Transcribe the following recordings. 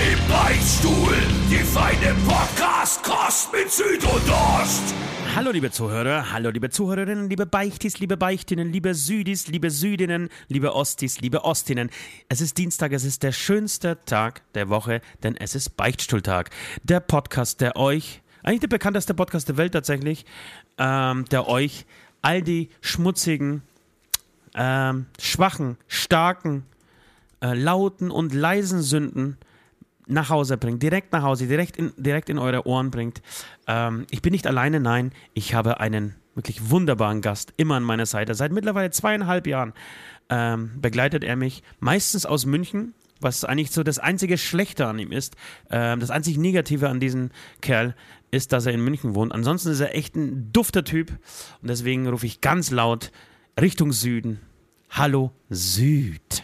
Im Beichtstuhl, die feine Podcast-Kost mit Süd und Ost. Hallo liebe Zuhörer, hallo liebe Zuhörerinnen, liebe Beichtis, liebe Beichtinnen, liebe Südis, liebe Südinnen, liebe Ostis, liebe Ostinnen. Es ist Dienstag, es ist der schönste Tag der Woche, denn es ist Beichtstuhltag. Der Podcast, der euch, eigentlich der bekannteste Podcast der Welt tatsächlich, ähm, der euch all die schmutzigen, ähm, schwachen, starken, äh, lauten und leisen Sünden nach Hause bringt, direkt nach Hause, direkt in, direkt in eure Ohren bringt. Ähm, ich bin nicht alleine, nein, ich habe einen wirklich wunderbaren Gast immer an meiner Seite. Seit mittlerweile zweieinhalb Jahren ähm, begleitet er mich, meistens aus München, was eigentlich so das einzige Schlechte an ihm ist. Ähm, das einzig Negative an diesem Kerl ist, dass er in München wohnt. Ansonsten ist er echt ein dufter Typ und deswegen rufe ich ganz laut Richtung Süden. Hallo Süd.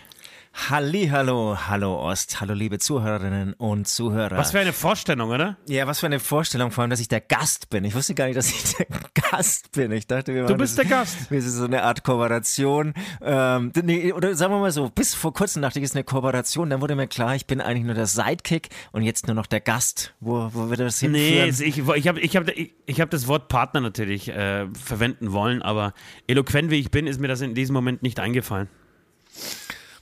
Hallo, hallo Ost, hallo liebe Zuhörerinnen und Zuhörer. Was für eine Vorstellung, oder? Ja, was für eine Vorstellung, vor allem, dass ich der Gast bin. Ich wusste gar nicht, dass ich der Gast bin. Ich dachte, wir Du bist das, der Gast. Wir sind so eine Art Kooperation. Ähm, nee, oder sagen wir mal so, bis vor kurzem dachte ich, es ist eine Kooperation. Dann wurde mir klar, ich bin eigentlich nur der Sidekick und jetzt nur noch der Gast. Wo, wo wird das hinführen? Nee, ich, ich habe ich hab, ich, ich hab das Wort Partner natürlich äh, verwenden wollen, aber eloquent wie ich bin, ist mir das in diesem Moment nicht eingefallen.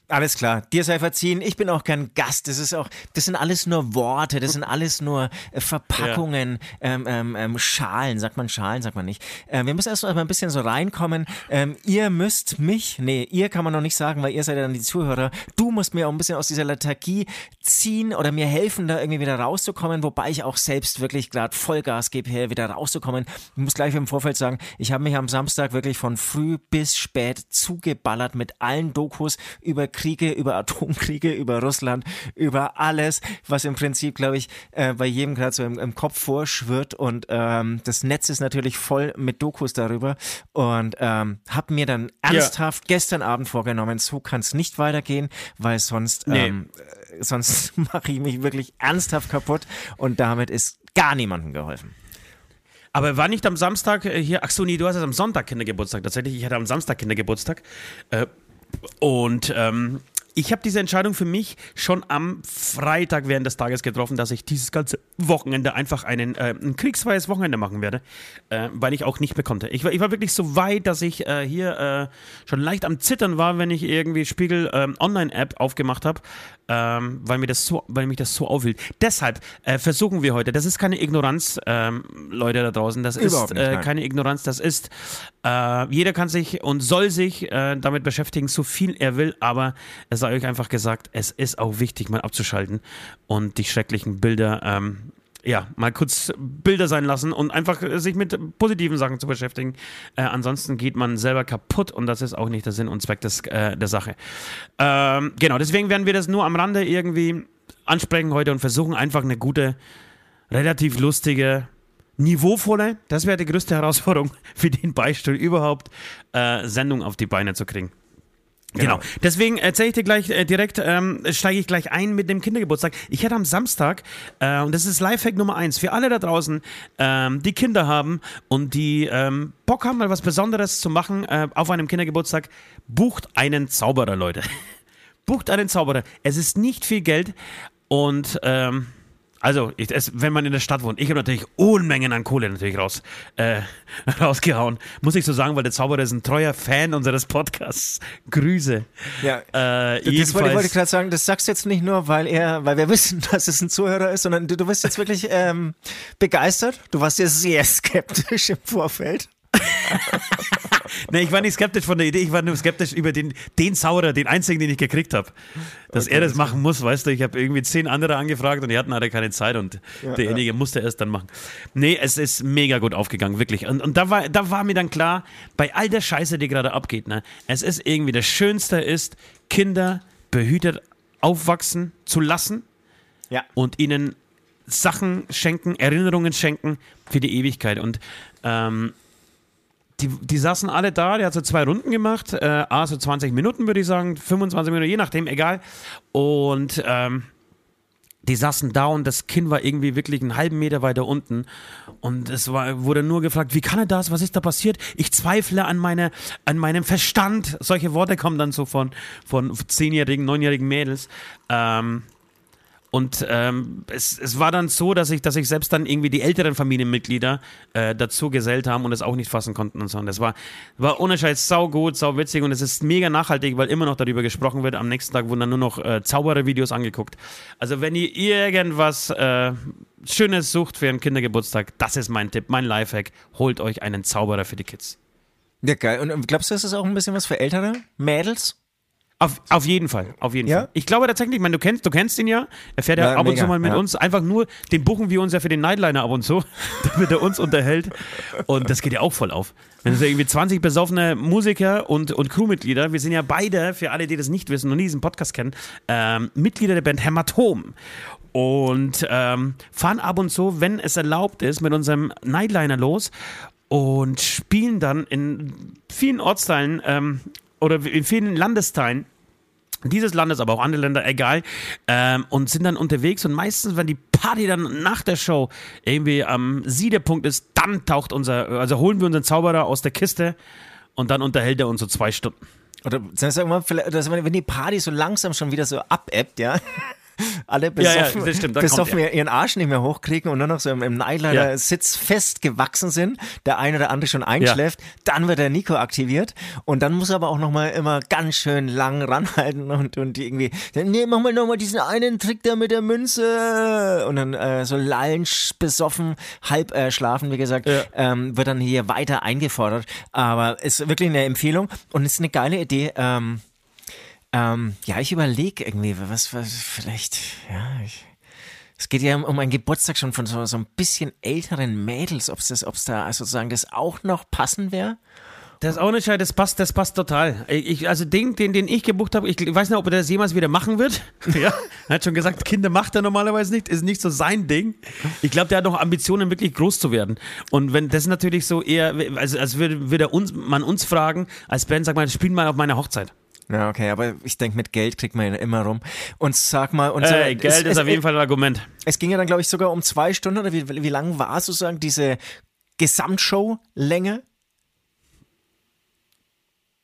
Alles klar, dir sei verziehen. Ich bin auch kein Gast. Das ist auch, das sind alles nur Worte, das sind alles nur äh, Verpackungen, ja. ähm, ähm, ähm, Schalen. Sagt man Schalen, sagt man nicht. Äh, wir müssen erst mal ein bisschen so reinkommen. Ähm, ihr müsst mich, nee, ihr kann man noch nicht sagen, weil ihr seid ja dann die Zuhörer. Du musst mir auch ein bisschen aus dieser Lethargie ziehen oder mir helfen, da irgendwie wieder rauszukommen, wobei ich auch selbst wirklich gerade Vollgas gebe, hier wieder rauszukommen. Ich muss gleich im Vorfeld sagen, ich habe mich am Samstag wirklich von früh bis spät zugeballert mit allen Dokus über Kriege, über Atomkriege, über Russland, über alles, was im Prinzip, glaube ich, äh, bei jedem gerade so im, im, Kopf vorschwirrt. Und ähm, das Netz ist natürlich voll mit Dokus darüber. Und ähm, habe mir dann ernsthaft ja. gestern Abend vorgenommen, so kann es nicht weitergehen, weil sonst, nee. ähm, sonst mache ich mich wirklich ernsthaft kaputt. Und damit ist gar niemandem geholfen. Aber war nicht am Samstag äh, hier, ach so, nee, du hast es am Sonntag Kindergeburtstag tatsächlich. Ich hatte am Samstag Kindergeburtstag. Äh, und ähm, ich habe diese Entscheidung für mich schon am Freitag während des Tages getroffen, dass ich dieses ganze Wochenende einfach einen, äh, ein kriegsfreies Wochenende machen werde, äh, weil ich auch nicht mehr konnte. Ich war, ich war wirklich so weit, dass ich äh, hier äh, schon leicht am Zittern war, wenn ich irgendwie Spiegel ähm, Online-App aufgemacht habe, ähm, weil, mir das so, weil mich das so aufhielt. Deshalb äh, versuchen wir heute, das ist keine Ignoranz, ähm, Leute da draußen, das Überhaupt ist äh, keine Ignoranz, das ist, äh, jeder kann sich und soll sich äh, damit beschäftigen, so viel er will, aber es sei euch einfach gesagt, es ist auch wichtig, mal abzuschalten und die schrecklichen Bilder ähm, ja, mal kurz Bilder sein lassen und einfach sich mit positiven Sachen zu beschäftigen. Äh, ansonsten geht man selber kaputt und das ist auch nicht der Sinn und Zweck des, äh, der Sache. Ähm, genau, deswegen werden wir das nur am Rande irgendwie ansprechen heute und versuchen einfach eine gute, relativ lustige, niveauvolle, das wäre die größte Herausforderung für den Beistuhl überhaupt, äh, Sendung auf die Beine zu kriegen. Genau. genau. Deswegen erzähle ich dir gleich äh, direkt, ähm, steige ich gleich ein mit dem Kindergeburtstag. Ich hatte am Samstag, äh, und das ist Lifehack Nummer eins, für alle da draußen, ähm, die Kinder haben und die ähm, Bock haben, mal was Besonderes zu machen äh, auf einem Kindergeburtstag, bucht einen Zauberer, Leute. bucht einen Zauberer. Es ist nicht viel Geld und ähm, also, ich, es, wenn man in der Stadt wohnt, ich habe natürlich Unmengen an Kohle natürlich raus, äh, rausgehauen. Muss ich so sagen, weil der Zauberer ist ein treuer Fan unseres Podcasts. Grüße. Ja. Äh, das wollte, wollte ich gerade sagen, das sagst du jetzt nicht nur, weil er, weil wir wissen, dass es ein Zuhörer ist, sondern du, du bist jetzt wirklich ähm, begeistert. Du warst ja sehr skeptisch im Vorfeld. nee, ich war nicht skeptisch von der Idee, ich war nur skeptisch über den, den Zauberer, den einzigen, den ich gekriegt habe. Dass okay, er das machen muss, weißt du, ich habe irgendwie zehn andere angefragt und die hatten alle keine Zeit und ja, derjenige ja. musste erst dann machen. Nee, es ist mega gut aufgegangen, wirklich. Und, und da, war, da war mir dann klar, bei all der Scheiße, die gerade abgeht, ne, es ist irgendwie, das Schönste ist, Kinder behütet aufwachsen zu lassen ja. und ihnen Sachen schenken, Erinnerungen schenken für die Ewigkeit. Und ähm, die, die saßen alle da, der hat so zwei Runden gemacht, äh, A, so 20 Minuten würde ich sagen, 25 Minuten, je nachdem, egal. Und ähm, die saßen da und das Kind war irgendwie wirklich einen halben Meter weiter unten. Und es war, wurde nur gefragt, wie kann er das? Was ist da passiert? Ich zweifle an, meine, an meinem Verstand. Solche Worte kommen dann so von, von zehnjährigen, neunjährigen Mädels. Ähm, und ähm, es, es war dann so, dass ich, dass ich selbst dann irgendwie die älteren Familienmitglieder äh, dazu gesellt haben und es auch nicht fassen konnten und so. Und das war, war ohne Scheiß sau gut, sau witzig und es ist mega nachhaltig, weil immer noch darüber gesprochen wird. Am nächsten Tag wurden dann nur noch äh, Zauberer-Videos angeguckt. Also wenn ihr irgendwas äh, Schönes sucht für einen Kindergeburtstag, das ist mein Tipp, mein Lifehack. Holt euch einen Zauberer für die Kids. Ja, geil. Und glaubst du, ist das auch ein bisschen was für ältere Mädels? Auf, auf jeden Fall, auf jeden Ja? Fall. Ich glaube tatsächlich, ich meine, du kennst, du kennst ihn ja. Er fährt ja, Ja, ab und mega, zu mal mit ja. uns. Einfach nur, den buchen wir uns ja für den Nightliner ab und zu, damit er uns unterhält. Und das geht ja auch voll auf. Wenn es irgendwie 20 besoffene Musiker und, und Crewmitglieder, wir sind ja beide, für alle, die das nicht wissen und nie diesen Podcast kennen, ähm, Mitglieder der Band Hämatom. Und ähm, fahren ab und zu, wenn es erlaubt ist, mit unserem Nightliner los und spielen dann in vielen Ortsteilen ähm, oder in vielen Landesteilen dieses Landes, aber auch andere Länder, egal, ähm, und sind dann unterwegs und meistens, wenn die Party dann nach der Show irgendwie am Siedepunkt ist, dann taucht unser, also holen wir unseren Zauberer aus der Kiste und dann unterhält er uns so zwei Stunden. Oder sagen wir, wenn die Party so langsam schon wieder so abebbt, ja. Alle ja, besoffen, das stimmt, da kommt besoffen er. ihren Arsch nicht mehr hochkriegen und nur noch so im, im Nightliner Ja. Sitz festgewachsen sind, der eine oder andere schon einschläft, dann wird der Nico aktiviert und dann muss er aber auch nochmal immer ganz schön lang ranhalten und, und irgendwie, dann, nee, mach mal nochmal diesen einen Trick da mit der Münze und dann äh, so lallen, besoffen, halb äh, schlafen, wie gesagt, Ja. ähm, wird dann hier weiter eingefordert, aber ist wirklich eine Empfehlung und ist eine geile Idee, ähm, ähm, ja, ich überlege irgendwie, was, was, vielleicht, ja, ich, es geht ja um, einen Geburtstag schon von so, so ein bisschen älteren Mädels, ob es das, ob es da sozusagen das auch noch passen wäre. Das ist auch nicht das passt, das passt total. Ich, also den, den, den ich gebucht habe, ich weiß nicht, ob er das jemals wieder machen wird. Ja, er hat schon gesagt, Kinder macht er normalerweise nicht, ist nicht so sein Ding. Ich glaube, der hat noch Ambitionen, wirklich groß zu werden. Und wenn das natürlich so eher, also als würde, würde uns, man uns fragen, als Band, sag mal, spiel mal auf meiner Hochzeit. Ja, okay, aber ich denke, mit Geld kriegt man ja immer rum. Und sag mal, und Äh, Geld es, ist es, auf jeden Fall ein Argument. Es ging ja dann, glaube ich, sogar um zwei Stunden, oder wie, wie lang war sozusagen diese Gesamtshow-Länge?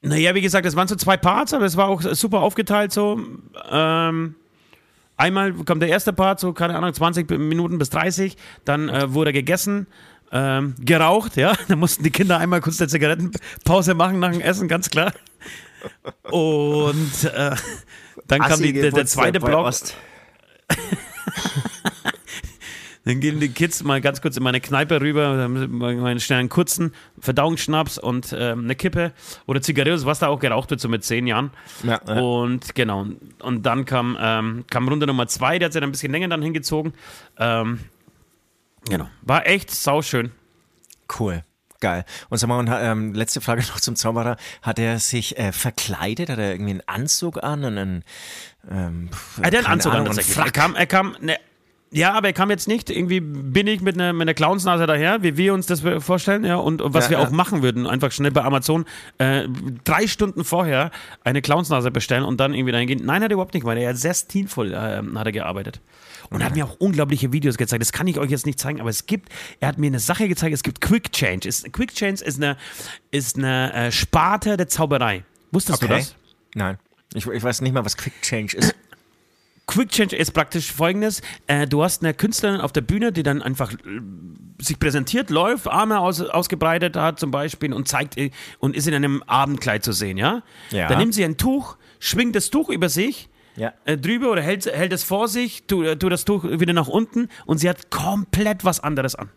Naja, wie gesagt, es waren so zwei Parts, aber es war auch super aufgeteilt so. Ähm, einmal kommt der erste Part, so keine Ahnung, 20 Minuten bis 30, dann äh, wurde gegessen, ähm, geraucht, ja. Dann mussten die Kinder einmal kurz eine Zigarettenpause machen nach dem Essen, ganz klar. Und äh, dann kam die, der, der zweite Block. Dann gehen die Kids mal ganz kurz in meine Kneipe rüber, dann mal schnell einen kurzen Verdauungsschnaps und ähm, eine Kippe oder Zigarillos, was da auch geraucht wird, so mit zehn Jahren. Ja, ja. Und genau, und dann kam, ähm, kam Runde Nummer zwei, der hat sich dann ein bisschen länger dann hingezogen. Ähm, genau, war echt sauschön. Cool. Geil. Und sag mal, ähm, letzte Frage noch zum Zauberer. Hat er sich äh, verkleidet? Hat er irgendwie einen Anzug an und einen, ähm, Er hat einen Anzug an Ahnung, tatsächlich. Er kam, er kam, ne, ja, aber er kam jetzt nicht irgendwie bin ich mit einer mit einer Clownsnase daher, wie wir uns das vorstellen, ja, und, und was Ja, wir ja. auch machen würden, einfach schnell bei Amazon äh, drei Stunden vorher eine Clownsnase bestellen und dann irgendwie dahin gehen. Nein, hat er überhaupt nicht, weil er hat sehr stilvoll äh, hat er gearbeitet. Und hat mir auch unglaubliche Videos gezeigt. Das kann ich euch jetzt nicht zeigen, aber es gibt, er hat mir eine Sache gezeigt, es gibt Quick Change. Ist, Quick Change ist eine, ist eine äh, Sparte der Zauberei. Wusstest du Okay. das? Nein. Ich, ich weiß nicht mal, was Quick Change ist. Quick Change ist praktisch folgendes: äh, Du hast eine Künstlerin auf der Bühne, die dann einfach äh, sich präsentiert, läuft, Arme aus, ausgebreitet hat zum Beispiel und zeigt äh, und ist in einem Abendkleid zu sehen, ja? Ja. Dann nimmt sie ein Tuch, schwingt das Tuch über sich. Ja. Äh, drüber oder hält, hält es vor sich, tu, äh, tu das Tuch wieder nach unten und sie hat komplett was anderes an.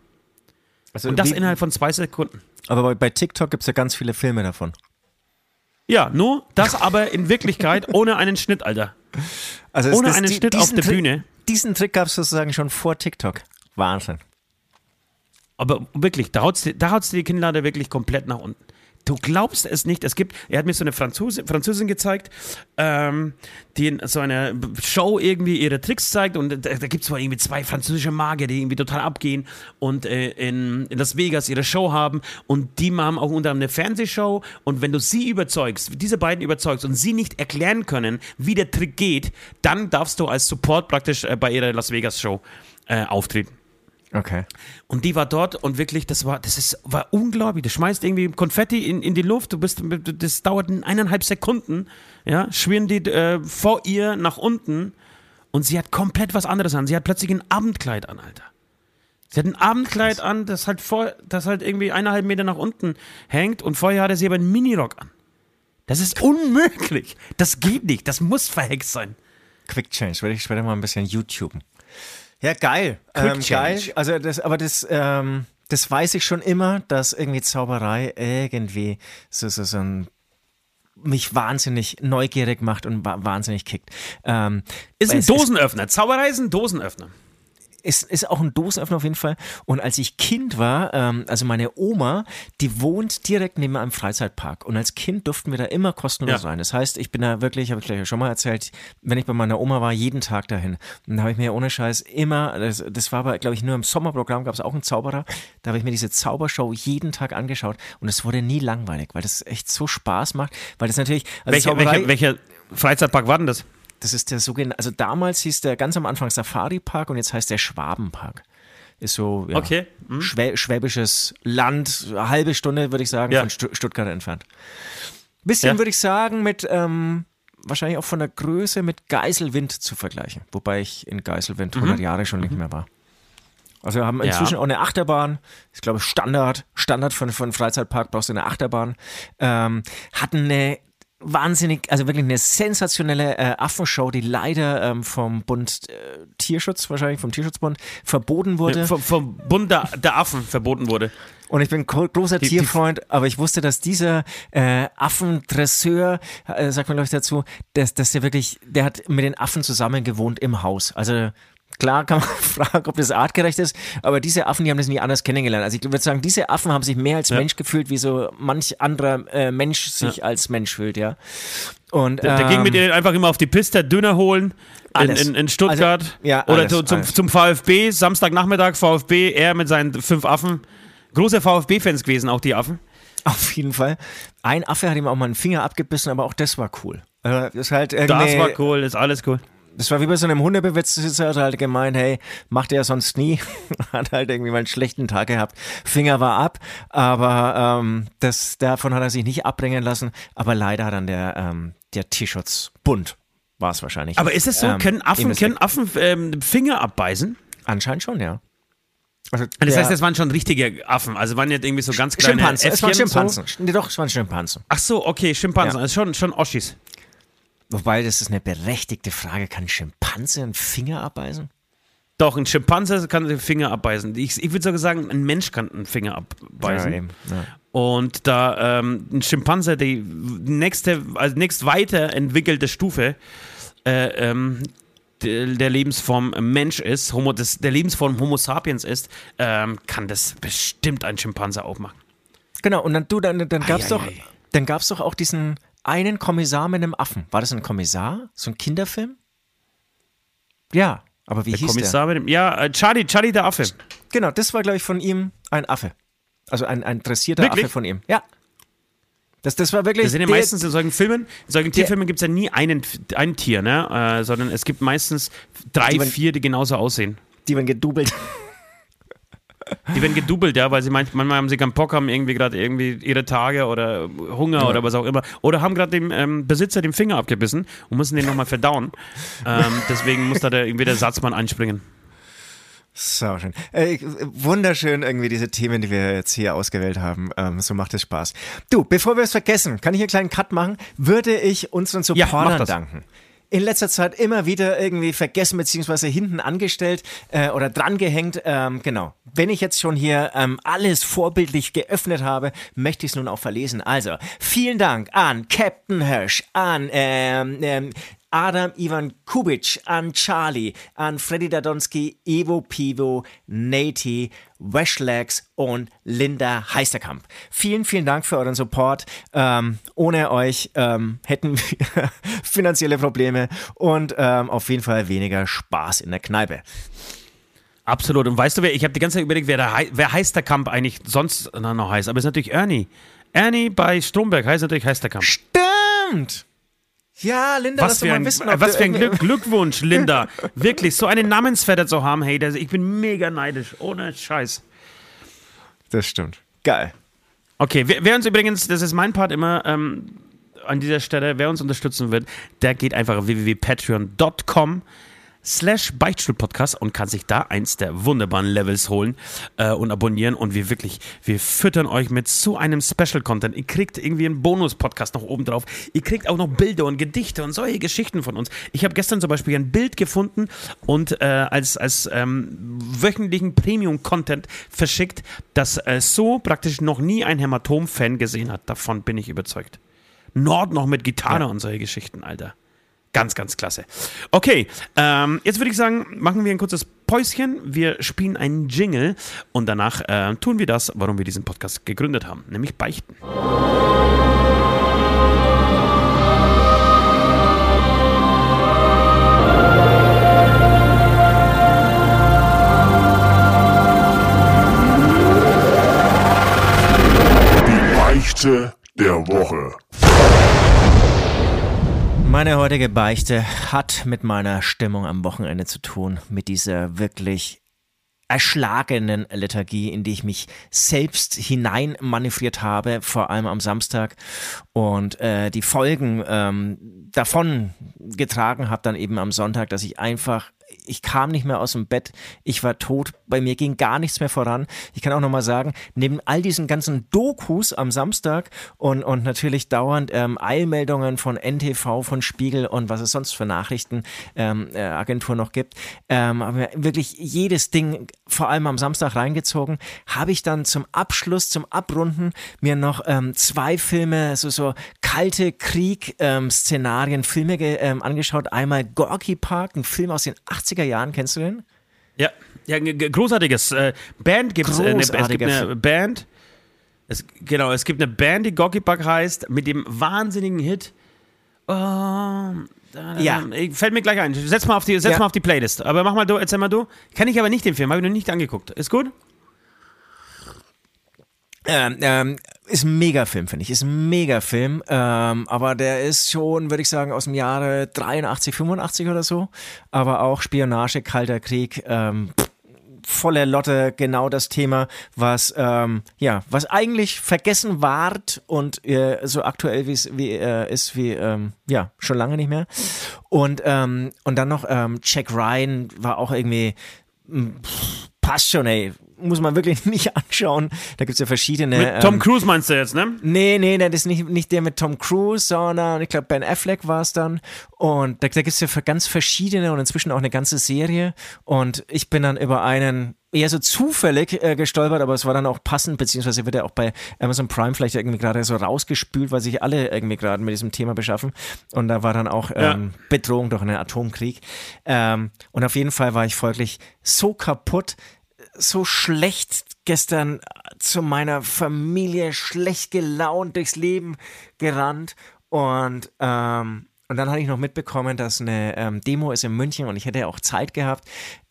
Also Und das wie- innerhalb von zwei Sekunden. aber bei, bei TikTok gibt es ja ganz viele Filme davon. Ja, nur das aber in Wirklichkeit ohne einen Schnitt, Alter. Also es- Ohne das- einen die- Schnitt auf der Trick- Bühne. Diesen Trick gab es sozusagen schon vor TikTok. Wahnsinn. Aber wirklich, da haut's, die- da haut's die Kinnlade wirklich komplett nach unten. Du glaubst es nicht. Es gibt, er hat mir so eine Franzose, Französin gezeigt, ähm, die in so einer Show irgendwie ihre Tricks zeigt und da, da gibt es wohl irgendwie zwei französische Magier, die irgendwie total abgehen und äh, in, in Las Vegas ihre Show haben und die haben auch unter anderem eine Fernsehshow und wenn du sie überzeugst, diese beiden überzeugst und sie nicht erklären können, wie der Trick geht, dann darfst du als Support praktisch äh, bei ihrer Las Vegas Show äh, auftreten. Okay. Und die war dort und wirklich, das war, das ist, war unglaublich. Du schmeißt irgendwie Konfetti in, in die Luft, du bist, das dauert eineinhalb Sekunden, ja, schwirren die äh, vor ihr nach unten und sie hat komplett was anderes an. Sie hat plötzlich ein Abendkleid an, Alter. Sie hat ein Abendkleid Krass. an, das halt vor, das halt irgendwie eineinhalb Meter nach unten hängt und vorher hatte sie aber einen Minirock an. Das ist unmöglich. Das geht nicht. Das muss verhext sein. Quick Change. Werde ich später mal ein bisschen YouTuben. Ja, geil. Ähm, geil. Also das, aber das, ähm, das weiß ich schon immer, dass irgendwie Zauberei irgendwie so, so, so ein mich wahnsinnig neugierig macht und wahnsinnig kickt. Ähm, ist ein Dosenöffner. Zauberei ist ein Dosenöffner ist, ist auch ein Dosenöffner auf jeden Fall. Und als ich Kind war, ähm, also meine Oma, die wohnt direkt neben einem Freizeitpark. Und als Kind durften wir da immer kostenlos ja. rein. Das heißt, ich bin da wirklich, habe ich gleich schon mal erzählt, wenn ich bei meiner Oma war, jeden Tag dahin. Und da habe ich mir ohne Scheiß immer, das, das war aber, glaube ich, nur im Sommerprogramm gab es auch einen Zauberer. Da habe ich mir diese Zaubershow jeden Tag angeschaut. Und es wurde nie langweilig, weil das echt so Spaß macht. Weil das natürlich. Also welcher, welcher, welcher Freizeitpark war denn das? Das ist der sogenannte, also damals hieß der ganz am Anfang Safari Park und jetzt heißt der Schwabenpark. Ist so ja, okay. hm. Schwä schwäbisches Land, eine halbe Stunde würde ich sagen, ja. von St Stuttgart entfernt. Bisschen ja. würde ich sagen mit ähm, wahrscheinlich auch von der Größe mit Geiselwind zu vergleichen, wobei ich in Geiselwind 100 mhm. Jahre schon nicht mhm. mehr war. Also wir haben inzwischen ja. auch eine Achterbahn. Ich glaube Standard, Standard von, von Freizeitpark brauchst du eine Achterbahn. Ähm, hatten eine wahnsinnig, also wirklich eine sensationelle äh, Affenshow, die leider ähm, vom Bund äh, Tierschutz, wahrscheinlich vom Tierschutzbund, verboten wurde. Ja, vom, vom, Bund der, der, Affen verboten wurde. Und ich bin großer die, Tierfreund, die, aber ich wusste, dass dieser äh, Affendresseur, äh, sagt man glaube ich dazu, dass, dass der wirklich, der hat mit den Affen zusammen gewohnt im Haus. Also Klar kann man fragen, ob das artgerecht ist, aber diese Affen, die haben das nie anders kennengelernt. Also ich würde sagen, diese Affen haben sich mehr als ja. Mensch gefühlt, wie so manch anderer äh, Mensch sich ja. als Mensch fühlt, ja. Und, der, der ähm, ging mit denen einfach immer auf die Piste, Döner holen in, in, in, Stuttgart also, ja, oder alles, zum, zum VfB, Samstagnachmittag VfB, er mit seinen fünf Affen. Große VfB-Fans gewesen, auch die Affen. Auf jeden Fall. Ein Affe hat ihm auch mal einen Finger abgebissen, aber auch das war cool. Also das, halt das war cool, ist alles cool das war wie bei so einem Hundebesitzer, hat halt gemeint, hey, macht er sonst nie. hat halt irgendwie mal einen schlechten Tag gehabt. Finger war ab, aber ähm, das, davon hat er sich nicht abbringen lassen. Aber leider hat dann der, ähm, der Tierschutzbund war es wahrscheinlich. Aber ist es so, ähm, können Affen, können Affen ähm, Finger abbeißen? Anscheinend schon, ja. Also das heißt, das waren schon richtige Affen, also waren jetzt irgendwie so ganz kleine Schimpansen. Es waren Schimpansen. So? Nee, doch, es waren Schimpansen. Ach so, okay, Schimpansen, ja. also schon, schon Oschis. Wobei, das ist eine berechtigte Frage. Kann ein Schimpanse einen Finger abbeißen? Doch, ein Schimpanse kann den Finger abbeißen. Ich, ich würde sogar sagen, ein Mensch kann einen Finger abbeißen. Ja, ja. Und da ähm, ein Schimpanse die nächste, also nächst weiterentwickelte Stufe äh, ähm, der Lebensform Mensch ist, Homo, das, der Lebensform Homo sapiens ist, ähm, kann das bestimmt ein Schimpanse auch machen. Genau, und dann, du, dann, dann gab es doch, doch auch diesen einen Kommissar mit einem Affen. War das ein Kommissar? So ein Kinderfilm? Ja, aber wie der hieß Kommissar der? Mit dem, ja, äh, Charlie, Charlie der Affe. Genau, das war, glaube ich, von ihm ein Affe. Also ein, ein dressierter wirklich? Affe von ihm. Ja. Das, das war wirklich. Das sind ja meistens in solchen Filmen, in solchen Tierfilmen gibt es ja nie einen, ein Tier, ne? Äh, sondern es gibt meistens drei, die vier, die genauso aussehen. Die werden gedoubelt. Die werden gedoubelt, ja, weil sie manchmal haben sie keinen Bock, haben irgendwie gerade irgendwie ihre Tage oder Hunger ja. oder was auch immer. Oder haben gerade dem ähm, Besitzer den Finger abgebissen und müssen den nochmal verdauen. ähm, deswegen muss da der, irgendwie der Satzmann einspringen. So schön. Äh, wunderschön irgendwie diese Themen, die wir jetzt hier ausgewählt haben. Ähm, so macht es Spaß. Du, bevor wir es vergessen, kann ich hier einen kleinen Cut machen? Würde ich unseren Supportern ja, danken in letzter Zeit immer wieder irgendwie vergessen beziehungsweise hinten angestellt äh, oder drangehängt. Ähm, genau. Wenn ich jetzt schon hier ähm, alles vorbildlich geöffnet habe, möchte ich es nun auch verlesen. Also, vielen Dank an Captain Hirsch, an ähm, ähm, Adam Ivan Kubic, an Charlie, an Freddy Dadonski, Evo Pivo, Nati, Weshlegs und Linda Heisterkamp. Vielen, vielen Dank für euren Support. Ähm, ohne euch ähm, hätten wir finanzielle Probleme und ähm, auf jeden Fall weniger Spaß in der Kneipe. Absolut. Und weißt du, wer, ich habe die ganze Zeit überlegt, wer, der, wer Heisterkamp eigentlich sonst noch heißt. Aber es ist natürlich Ernie. Ernie bei Stromberg heißt natürlich Heisterkamp. Stimmt! Ja, Linda, was für ein, wissen, was für ein Glück, Glückwunsch, Linda. Wirklich, so einen Namensvetter zu haben, hey, das, ich bin mega neidisch. Ohne Scheiß. Das stimmt. Geil. Okay, wer, wer uns übrigens, das ist mein Part immer ähm, an dieser Stelle, wer uns unterstützen wird, der geht einfach auf www.patreon.com slash Beichtstuhl-Podcast und kann sich da eins der wunderbaren Levels holen äh, und abonnieren. Und wir wirklich, wir füttern euch mit so einem Special-Content. Ihr kriegt irgendwie einen Bonus-Podcast noch oben drauf. Ihr kriegt auch noch Bilder und Gedichte und solche Geschichten von uns. Ich habe gestern zum Beispiel ein Bild gefunden und äh, als, als ähm, wöchentlichen Premium-Content verschickt, das äh, so praktisch noch nie ein Hämatom-Fan gesehen hat. Davon bin ich überzeugt. Nord noch mit Gitarre ja. und solche Geschichten, Alter. Ganz, ganz klasse. Okay, ähm, jetzt würde ich sagen, machen wir ein kurzes Päuschen. Wir spielen einen Jingle und danach äh, tun wir das, warum wir diesen Podcast gegründet haben, nämlich Beichten. Die Beichte der Woche. Meine heutige Beichte hat mit meiner Stimmung am Wochenende zu tun, mit dieser wirklich erschlagenen Lethargie, in die ich mich selbst hinein manövriert habe, vor allem am Samstag und äh, die Folgen ähm, davon getragen habe dann eben am Sonntag, dass ich einfach ich kam nicht mehr aus dem Bett, ich war tot, bei mir ging gar nichts mehr voran. Ich kann auch nochmal sagen, neben all diesen ganzen Dokus am Samstag und, und natürlich dauernd ähm, Eilmeldungen von NTV, von Spiegel und was es sonst für Nachrichtenagentur ähm, äh, noch gibt, ähm, haben wir wirklich jedes Ding vor allem am Samstag reingezogen, habe ich dann zum Abschluss, zum Abrunden mir noch ähm, zwei Filme, so, so kalte Krieg-Szenarien, ähm, Filme ähm, angeschaut. Einmal Gorky Park, ein Film aus den 80er Jahren, kennst du den? Ja, ja großartiges. Äh, Band gibt äh, es. es gibt eine Band. Es, genau, es gibt eine Band, die Gorky Park heißt, mit dem wahnsinnigen Hit. Oh, ja. Fällt mir gleich ein. Setz mal auf die, setz ja. mal auf die Playlist. Aber mach mal du, erzähl mal du. Kenn ich aber nicht den Film, habe ich noch nicht angeguckt. Ist gut? Ähm, ähm, ist ein Megafilm, finde ich. Ist ein Megafilm. Ähm, aber der ist schon, würde ich sagen, aus dem Jahre 83, 85 oder so. Aber auch Spionage, Kalter Krieg. Ähm, voller Lotte genau das Thema, was ähm, ja, was eigentlich vergessen ward und äh, so aktuell wie äh, ist wie ähm, ja schon lange nicht mehr. Und ähm, und dann noch ähm, Jack Ryan war auch irgendwie pff, passt schon, ey muss man wirklich nicht anschauen. Da gibt es ja verschiedene. Mit Tom ähm, Cruise meinst du jetzt, ne? Nee, nee, das ist nicht, nicht der mit Tom Cruise, sondern ich glaube Ben Affleck war es dann. Und da, da gibt es ja ganz verschiedene und inzwischen auch eine ganze Serie. Und ich bin dann über einen eher so zufällig äh, gestolpert, aber es war dann auch passend, beziehungsweise wird er auch bei Amazon Prime vielleicht irgendwie gerade so rausgespült, weil sich alle irgendwie gerade mit diesem Thema beschaffen. Und da war dann auch ähm, ja. Bedrohung durch einen Atomkrieg. Ähm, und auf jeden Fall war ich folglich so kaputt, so schlecht gestern zu meiner Familie, schlecht gelaunt durchs Leben gerannt und ähm, und dann hatte ich noch mitbekommen, dass eine ähm, Demo ist in München und ich hätte ja auch Zeit gehabt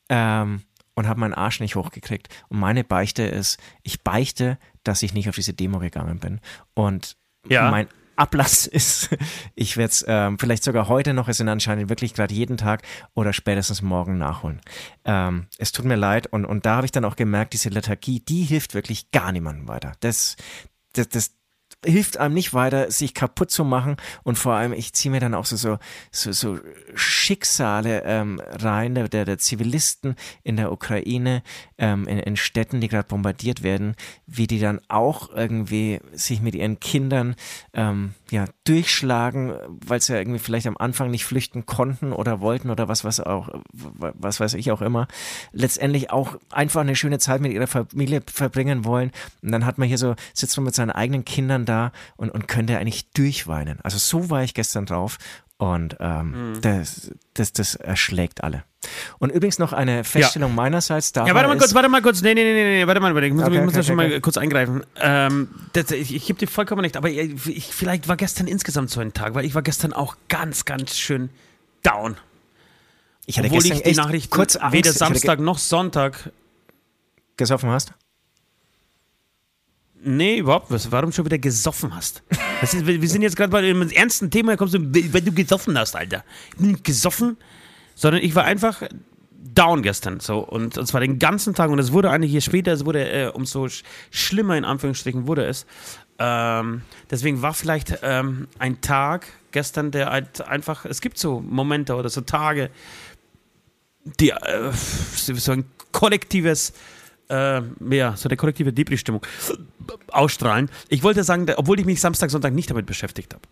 ähm, und habe meinen Arsch nicht hochgekriegt. Und meine Beichte ist, ich beichte, dass ich nicht auf diese Demo gegangen bin. Und ja. mein Ablass ist. Ich werde es ähm, vielleicht sogar heute noch, es sind anscheinend wirklich gerade jeden Tag oder spätestens morgen nachholen. Ähm, es tut mir leid und, und da habe ich dann auch gemerkt, diese Lethargie, die hilft wirklich gar niemandem weiter. Das, das, das, hilft einem nicht weiter, sich kaputt zu machen. Und vor allem, ich ziehe mir dann auch so, so, so, so Schicksale ähm, rein der, der, der Zivilisten in der Ukraine, ähm, in, in Städten, die gerade bombardiert werden, wie die dann auch irgendwie sich mit ihren Kindern ähm, ja, durchschlagen, weil sie ja irgendwie vielleicht am Anfang nicht flüchten konnten oder wollten oder was, was auch, was weiß ich auch immer, letztendlich auch einfach eine schöne Zeit mit ihrer Familie verbringen wollen. Und dann hat man hier so, sitzt man mit seinen eigenen Kindern da und, und könnte eigentlich durchweinen. Also so war ich gestern drauf Und ähm, das, das, das erschlägt alle. Und übrigens noch eine Feststellung meinerseits. Ja, warte mal kurz, warte mal kurz. Nee, nee, nee, nee, nee, warte mal, warte. ich muss, Okay, ich muss okay, da schon okay, mal kurz eingreifen. Ähm, das, ich ich gebe dir vollkommen recht, aber ich, ich, vielleicht war gestern insgesamt so ein Tag, weil ich war gestern auch ganz, ganz schön down. ich hatte Obwohl gestern ich die echt Nachrichten kurz weder Samstag noch Sonntag gesoffen hast. Nee, überhaupt was. Warum schon wieder gesoffen hast? Ist, wir sind jetzt gerade bei einem ernsten Thema, kommst du, wenn du gesoffen hast, Alter. Ich bin nicht gesoffen, sondern ich war einfach down gestern. So, und, und zwar den ganzen Tag. Und es wurde eigentlich hier später, es wurde äh, umso sch schlimmer, in Anführungsstrichen, wurde es. Ähm, deswegen war vielleicht ähm, ein Tag gestern, der halt einfach, es gibt so Momente oder so Tage, die äh, so ein kollektives, äh, ja, so eine kollektive Depri-Stimmung ausstrahlen. Ich wollte sagen, obwohl ich mich Samstag, Sonntag nicht damit beschäftigt habe.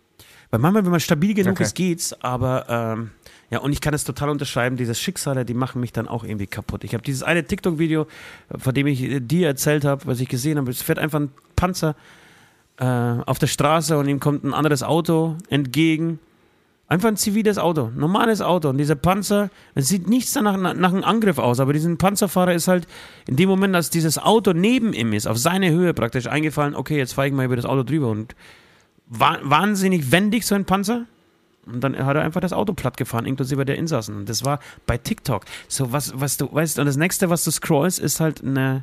Weil manchmal, wenn man stabil genug Okay. ist, geht's, aber ähm, ja, und ich kann es total unterschreiben, diese Schicksale, die machen mich dann auch irgendwie kaputt. Ich habe dieses eine TikTok-Video, von dem ich äh, dir erzählt habe, was ich gesehen habe, es fährt einfach ein Panzer äh, auf der Straße und ihm kommt ein anderes Auto entgegen. Einfach ein ziviles Auto, normales Auto. Und dieser Panzer, es sieht nichts danach nach, einem Angriff aus, aber diesen Panzerfahrer ist halt in dem Moment, als dieses Auto neben ihm ist, auf seine Höhe praktisch eingefallen, okay, jetzt fahre ich mal über das Auto drüber und wa wahnsinnig wendig, so ein Panzer. Und dann hat er einfach das Auto platt gefahren, inklusive der Insassen. Und das war bei TikTok. So was, was du weißt, und das nächste, was du scrollst, ist halt eine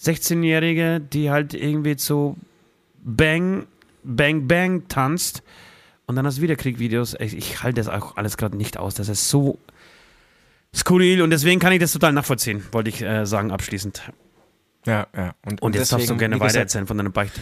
16-Jährige, die halt irgendwie zu Bang, Bang, Bang tanzt. Und dann hast du wieder Kriegvideos. Ich, ich halte das auch alles gerade nicht aus. Das ist so skurril und deswegen kann ich das total nachvollziehen, wollte ich äh, sagen abschließend. Ja, ja. Und, Und jetzt darfst du deswegen, gerne weitererzählen von deiner Beichte.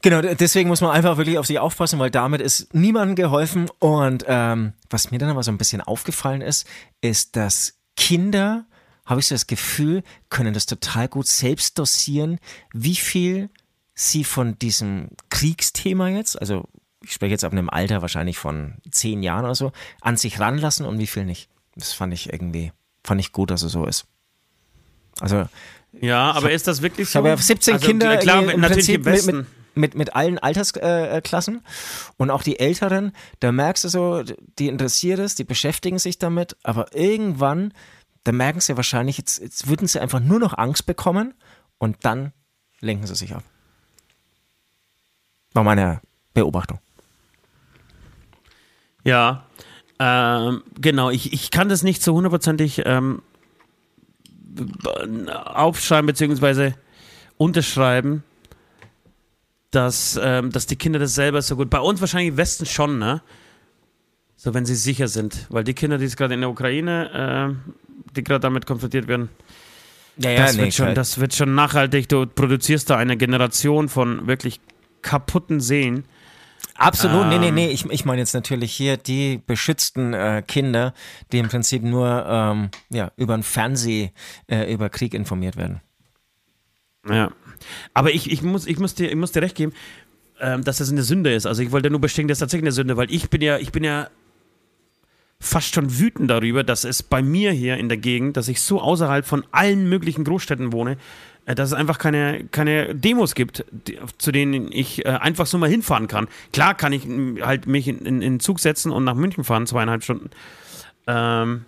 Genau, deswegen muss man einfach wirklich auf sich aufpassen, weil damit ist niemandem geholfen. Und ähm, was mir dann aber so ein bisschen aufgefallen ist, ist, dass Kinder, habe ich so das Gefühl, können das total gut selbst dosieren, wie viel sie von diesem Kriegsthema jetzt, also ich spreche jetzt ab einem Alter wahrscheinlich von zehn Jahren oder so, an sich ranlassen und wie viel nicht. Das fand ich irgendwie, fand ich gut, dass es so ist. Also Ja, aber ist das wirklich ich so? habe ja 17 Also, Kinder klar, äh, im natürlich Prinzip. Mit, mit, mit, mit allen Altersklassen äh, Klassen. und auch die Älteren, da merkst du so, die interessiert es, die beschäftigen sich damit, aber irgendwann, da merken sie wahrscheinlich, jetzt, jetzt würden sie einfach nur noch Angst bekommen und dann lenken sie sich ab. War meine Beobachtung. Ja, ähm, genau. Ich, ich kann das nicht so hundertprozentig ähm, aufschreiben bzw. unterschreiben, dass, ähm, dass die Kinder das selber so gut. Bei uns wahrscheinlich im Westen schon, ne? So, wenn sie sicher sind. Weil die Kinder, die jetzt gerade in der Ukraine, äh, die gerade damit konfrontiert werden, Ja, das, wird schon, das wird schon nachhaltig. Du produzierst da eine Generation von wirklich kaputten Seelen. Absolut, nee, nee, Ähm. nee. Ich, ich meine jetzt natürlich hier die beschützten äh, Kinder, die im Prinzip nur ähm, ja, über den Fernseh äh, über Krieg informiert werden. Ja. Aber ich, ich, muss, ich, muss dir, ich muss dir recht geben, ähm, dass das eine Sünde ist. Also ich wollte nur bestätigen, das ist tatsächlich eine Sünde, weil ich bin ja, ich bin ja fast schon wütend darüber, dass es bei mir hier in der Gegend, dass ich so außerhalb von allen möglichen Großstädten wohne, dass es einfach keine, keine Demos gibt, die, zu denen ich äh, einfach so mal hinfahren kann. Klar kann ich m, halt mich in, in, in den Zug setzen und nach München fahren, zweieinhalb Stunden. Ähm,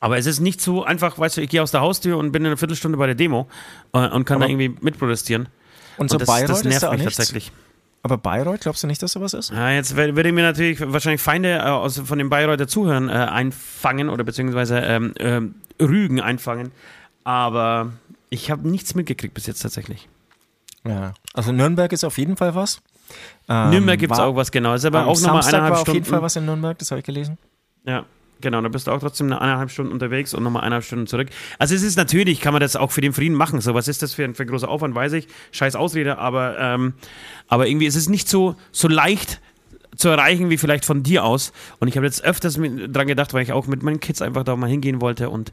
aber es ist nicht so einfach, weißt du, ich gehe aus der Haustür und bin in einer Viertelstunde bei der Demo äh, und kann Aber- da irgendwie mitprotestieren. Und so und das, Bayreuth das ist nervt da auch mich nichts? tatsächlich. Aber Bayreuth, glaubst du nicht, dass sowas ist? Ja, jetzt ich mir natürlich wahrscheinlich Feinde äh, aus, von den Bayreuther Zuhören äh, einfangen oder beziehungsweise ähm, ähm, Rügen einfangen. Aber ich habe nichts mitgekriegt bis jetzt tatsächlich. Ja. Also Nürnberg ist auf jeden Fall was. Ähm, Nümmern gibt es auch was genau. Ist aber auch nochmal eineinhalb war auf Stunden. jeden Fall was in Nürnberg, das habe ich gelesen. Ja, genau. Da bist du auch trotzdem eine eineinhalb Stunden unterwegs und nochmal eineinhalb Stunden zurück. Also es ist natürlich, kann man das auch für den Frieden machen. So, was ist das für ein, für ein großer Aufwand, weiß ich. Scheiß Ausrede, aber, ähm, aber irgendwie ist es nicht so, so leicht zu erreichen wie vielleicht von dir aus. Und ich habe jetzt öfters dran gedacht, weil ich auch mit meinen Kids einfach da mal hingehen wollte und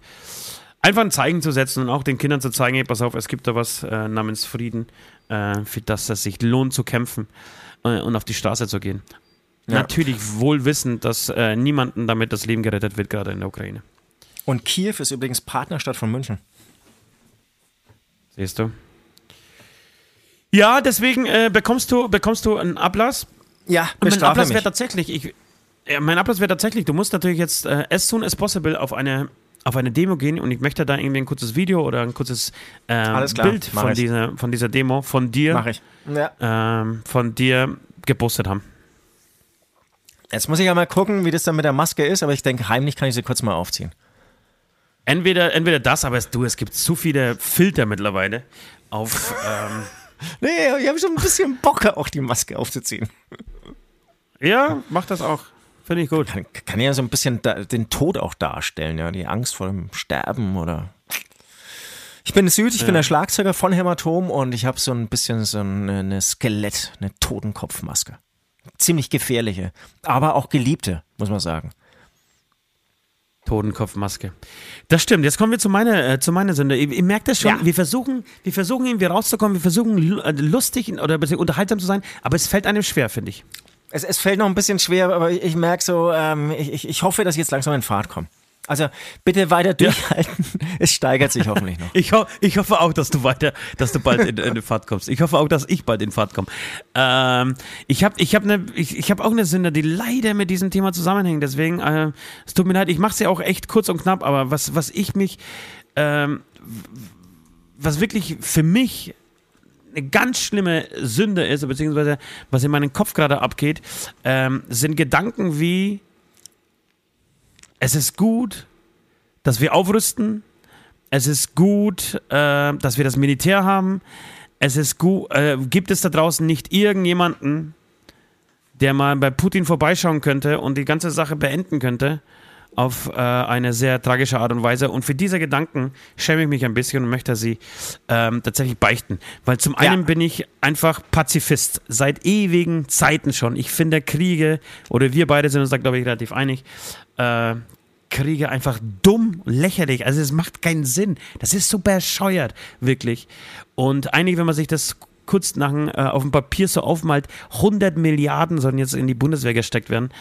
einfach ein Zeichen zu setzen und auch den Kindern zu zeigen, hey, pass auf, es gibt da was äh, namens Frieden, äh, für das es sich lohnt zu kämpfen äh, und auf die Straße zu gehen. Ja. Natürlich wohl wissend, dass äh, niemandem damit das Leben gerettet wird, gerade in der Ukraine. Und Kiew ist übrigens Partnerstadt von München. Siehst du? Ja, deswegen äh, bekommst du bekommst du einen Ablass. Ja, mein Ablass wäre tatsächlich, ich, Ja, mein Ablass wäre tatsächlich, du musst natürlich jetzt äh, as soon as possible auf eine auf eine Demo gehen und ich möchte da irgendwie ein kurzes Video oder ein kurzes ähm, Bild von ich. dieser, von dieser Demo von dir. Ja. ähm, von dir gepostet haben. Jetzt muss ich ja mal gucken, wie das dann mit der Maske ist, aber ich denke, heimlich kann ich sie kurz mal aufziehen. Entweder, entweder das, aber es, du, es gibt zu viele Filter mittlerweile auf. Ähm, Nee, ich habe schon ein bisschen Bock, auch die Maske aufzuziehen. ja, mach das auch. Finde ich gut. Kann, kann ja so ein bisschen da, den Tod auch darstellen, ja, die Angst vor dem Sterben oder. Ich bin Süd, ich bin der Schlagzeuger von Hämatom und ich habe so ein bisschen so eine, Skelett, eine Totenkopfmaske. Ziemlich gefährliche, aber auch geliebte, muss man sagen. Totenkopfmaske. Das stimmt. Jetzt kommen wir zu meiner, äh, zu meiner Sünde. Ihr, ihr merkt das schon. Ja. Wir versuchen, wir versuchen irgendwie rauszukommen. Wir versuchen äh, lustig oder unterhaltsam zu sein, aber es fällt einem schwer, finde ich. Es, es fällt noch ein bisschen schwer, aber ich, ich merke so, ähm, ich, ich- hoffe, dass ich jetzt langsam in Fahrt komme. Also bitte weiter durchhalten. Es steigert sich hoffentlich noch. Ich, ho ich hoffe auch, dass du weiter, dass du bald in, in Fahrt kommst. Ich hoffe auch, dass ich bald in Fahrt komme. Ähm, ich habe ich hab ne, ich, ich hab auch eine Sünde, die leider mit diesem Thema zusammenhängt. Deswegen, äh, es tut mir leid, ich mache es ja auch echt kurz und knapp, aber was, was ich mich, ähm, was wirklich für mich eine ganz schlimme Sünde ist, beziehungsweise was in meinem Kopf gerade abgeht, ähm, sind Gedanken wie, es ist gut, dass wir aufrüsten, es ist gut, äh, dass wir das Militär haben, es ist gut, äh, gibt es da draußen nicht irgendjemanden, der mal bei Putin vorbeischauen könnte und die ganze Sache beenden könnte auf äh, eine sehr tragische Art und Weise. Und für diese Gedanken schäme ich mich ein bisschen und möchte sie ähm, tatsächlich beichten. Weil zum Ja. einen bin ich einfach Pazifist, seit ewigen Zeiten schon. Ich finde Kriege, oder wir beide sind uns da, glaube ich, relativ einig, äh, Kriege einfach dumm, lächerlich. Also es macht keinen Sinn. Das ist so bescheuert, wirklich. Und eigentlich, wenn man sich das kurz nach, äh, auf dem Papier so aufmalt, 100 Milliarden sollen jetzt in die Bundeswehr gesteckt werden.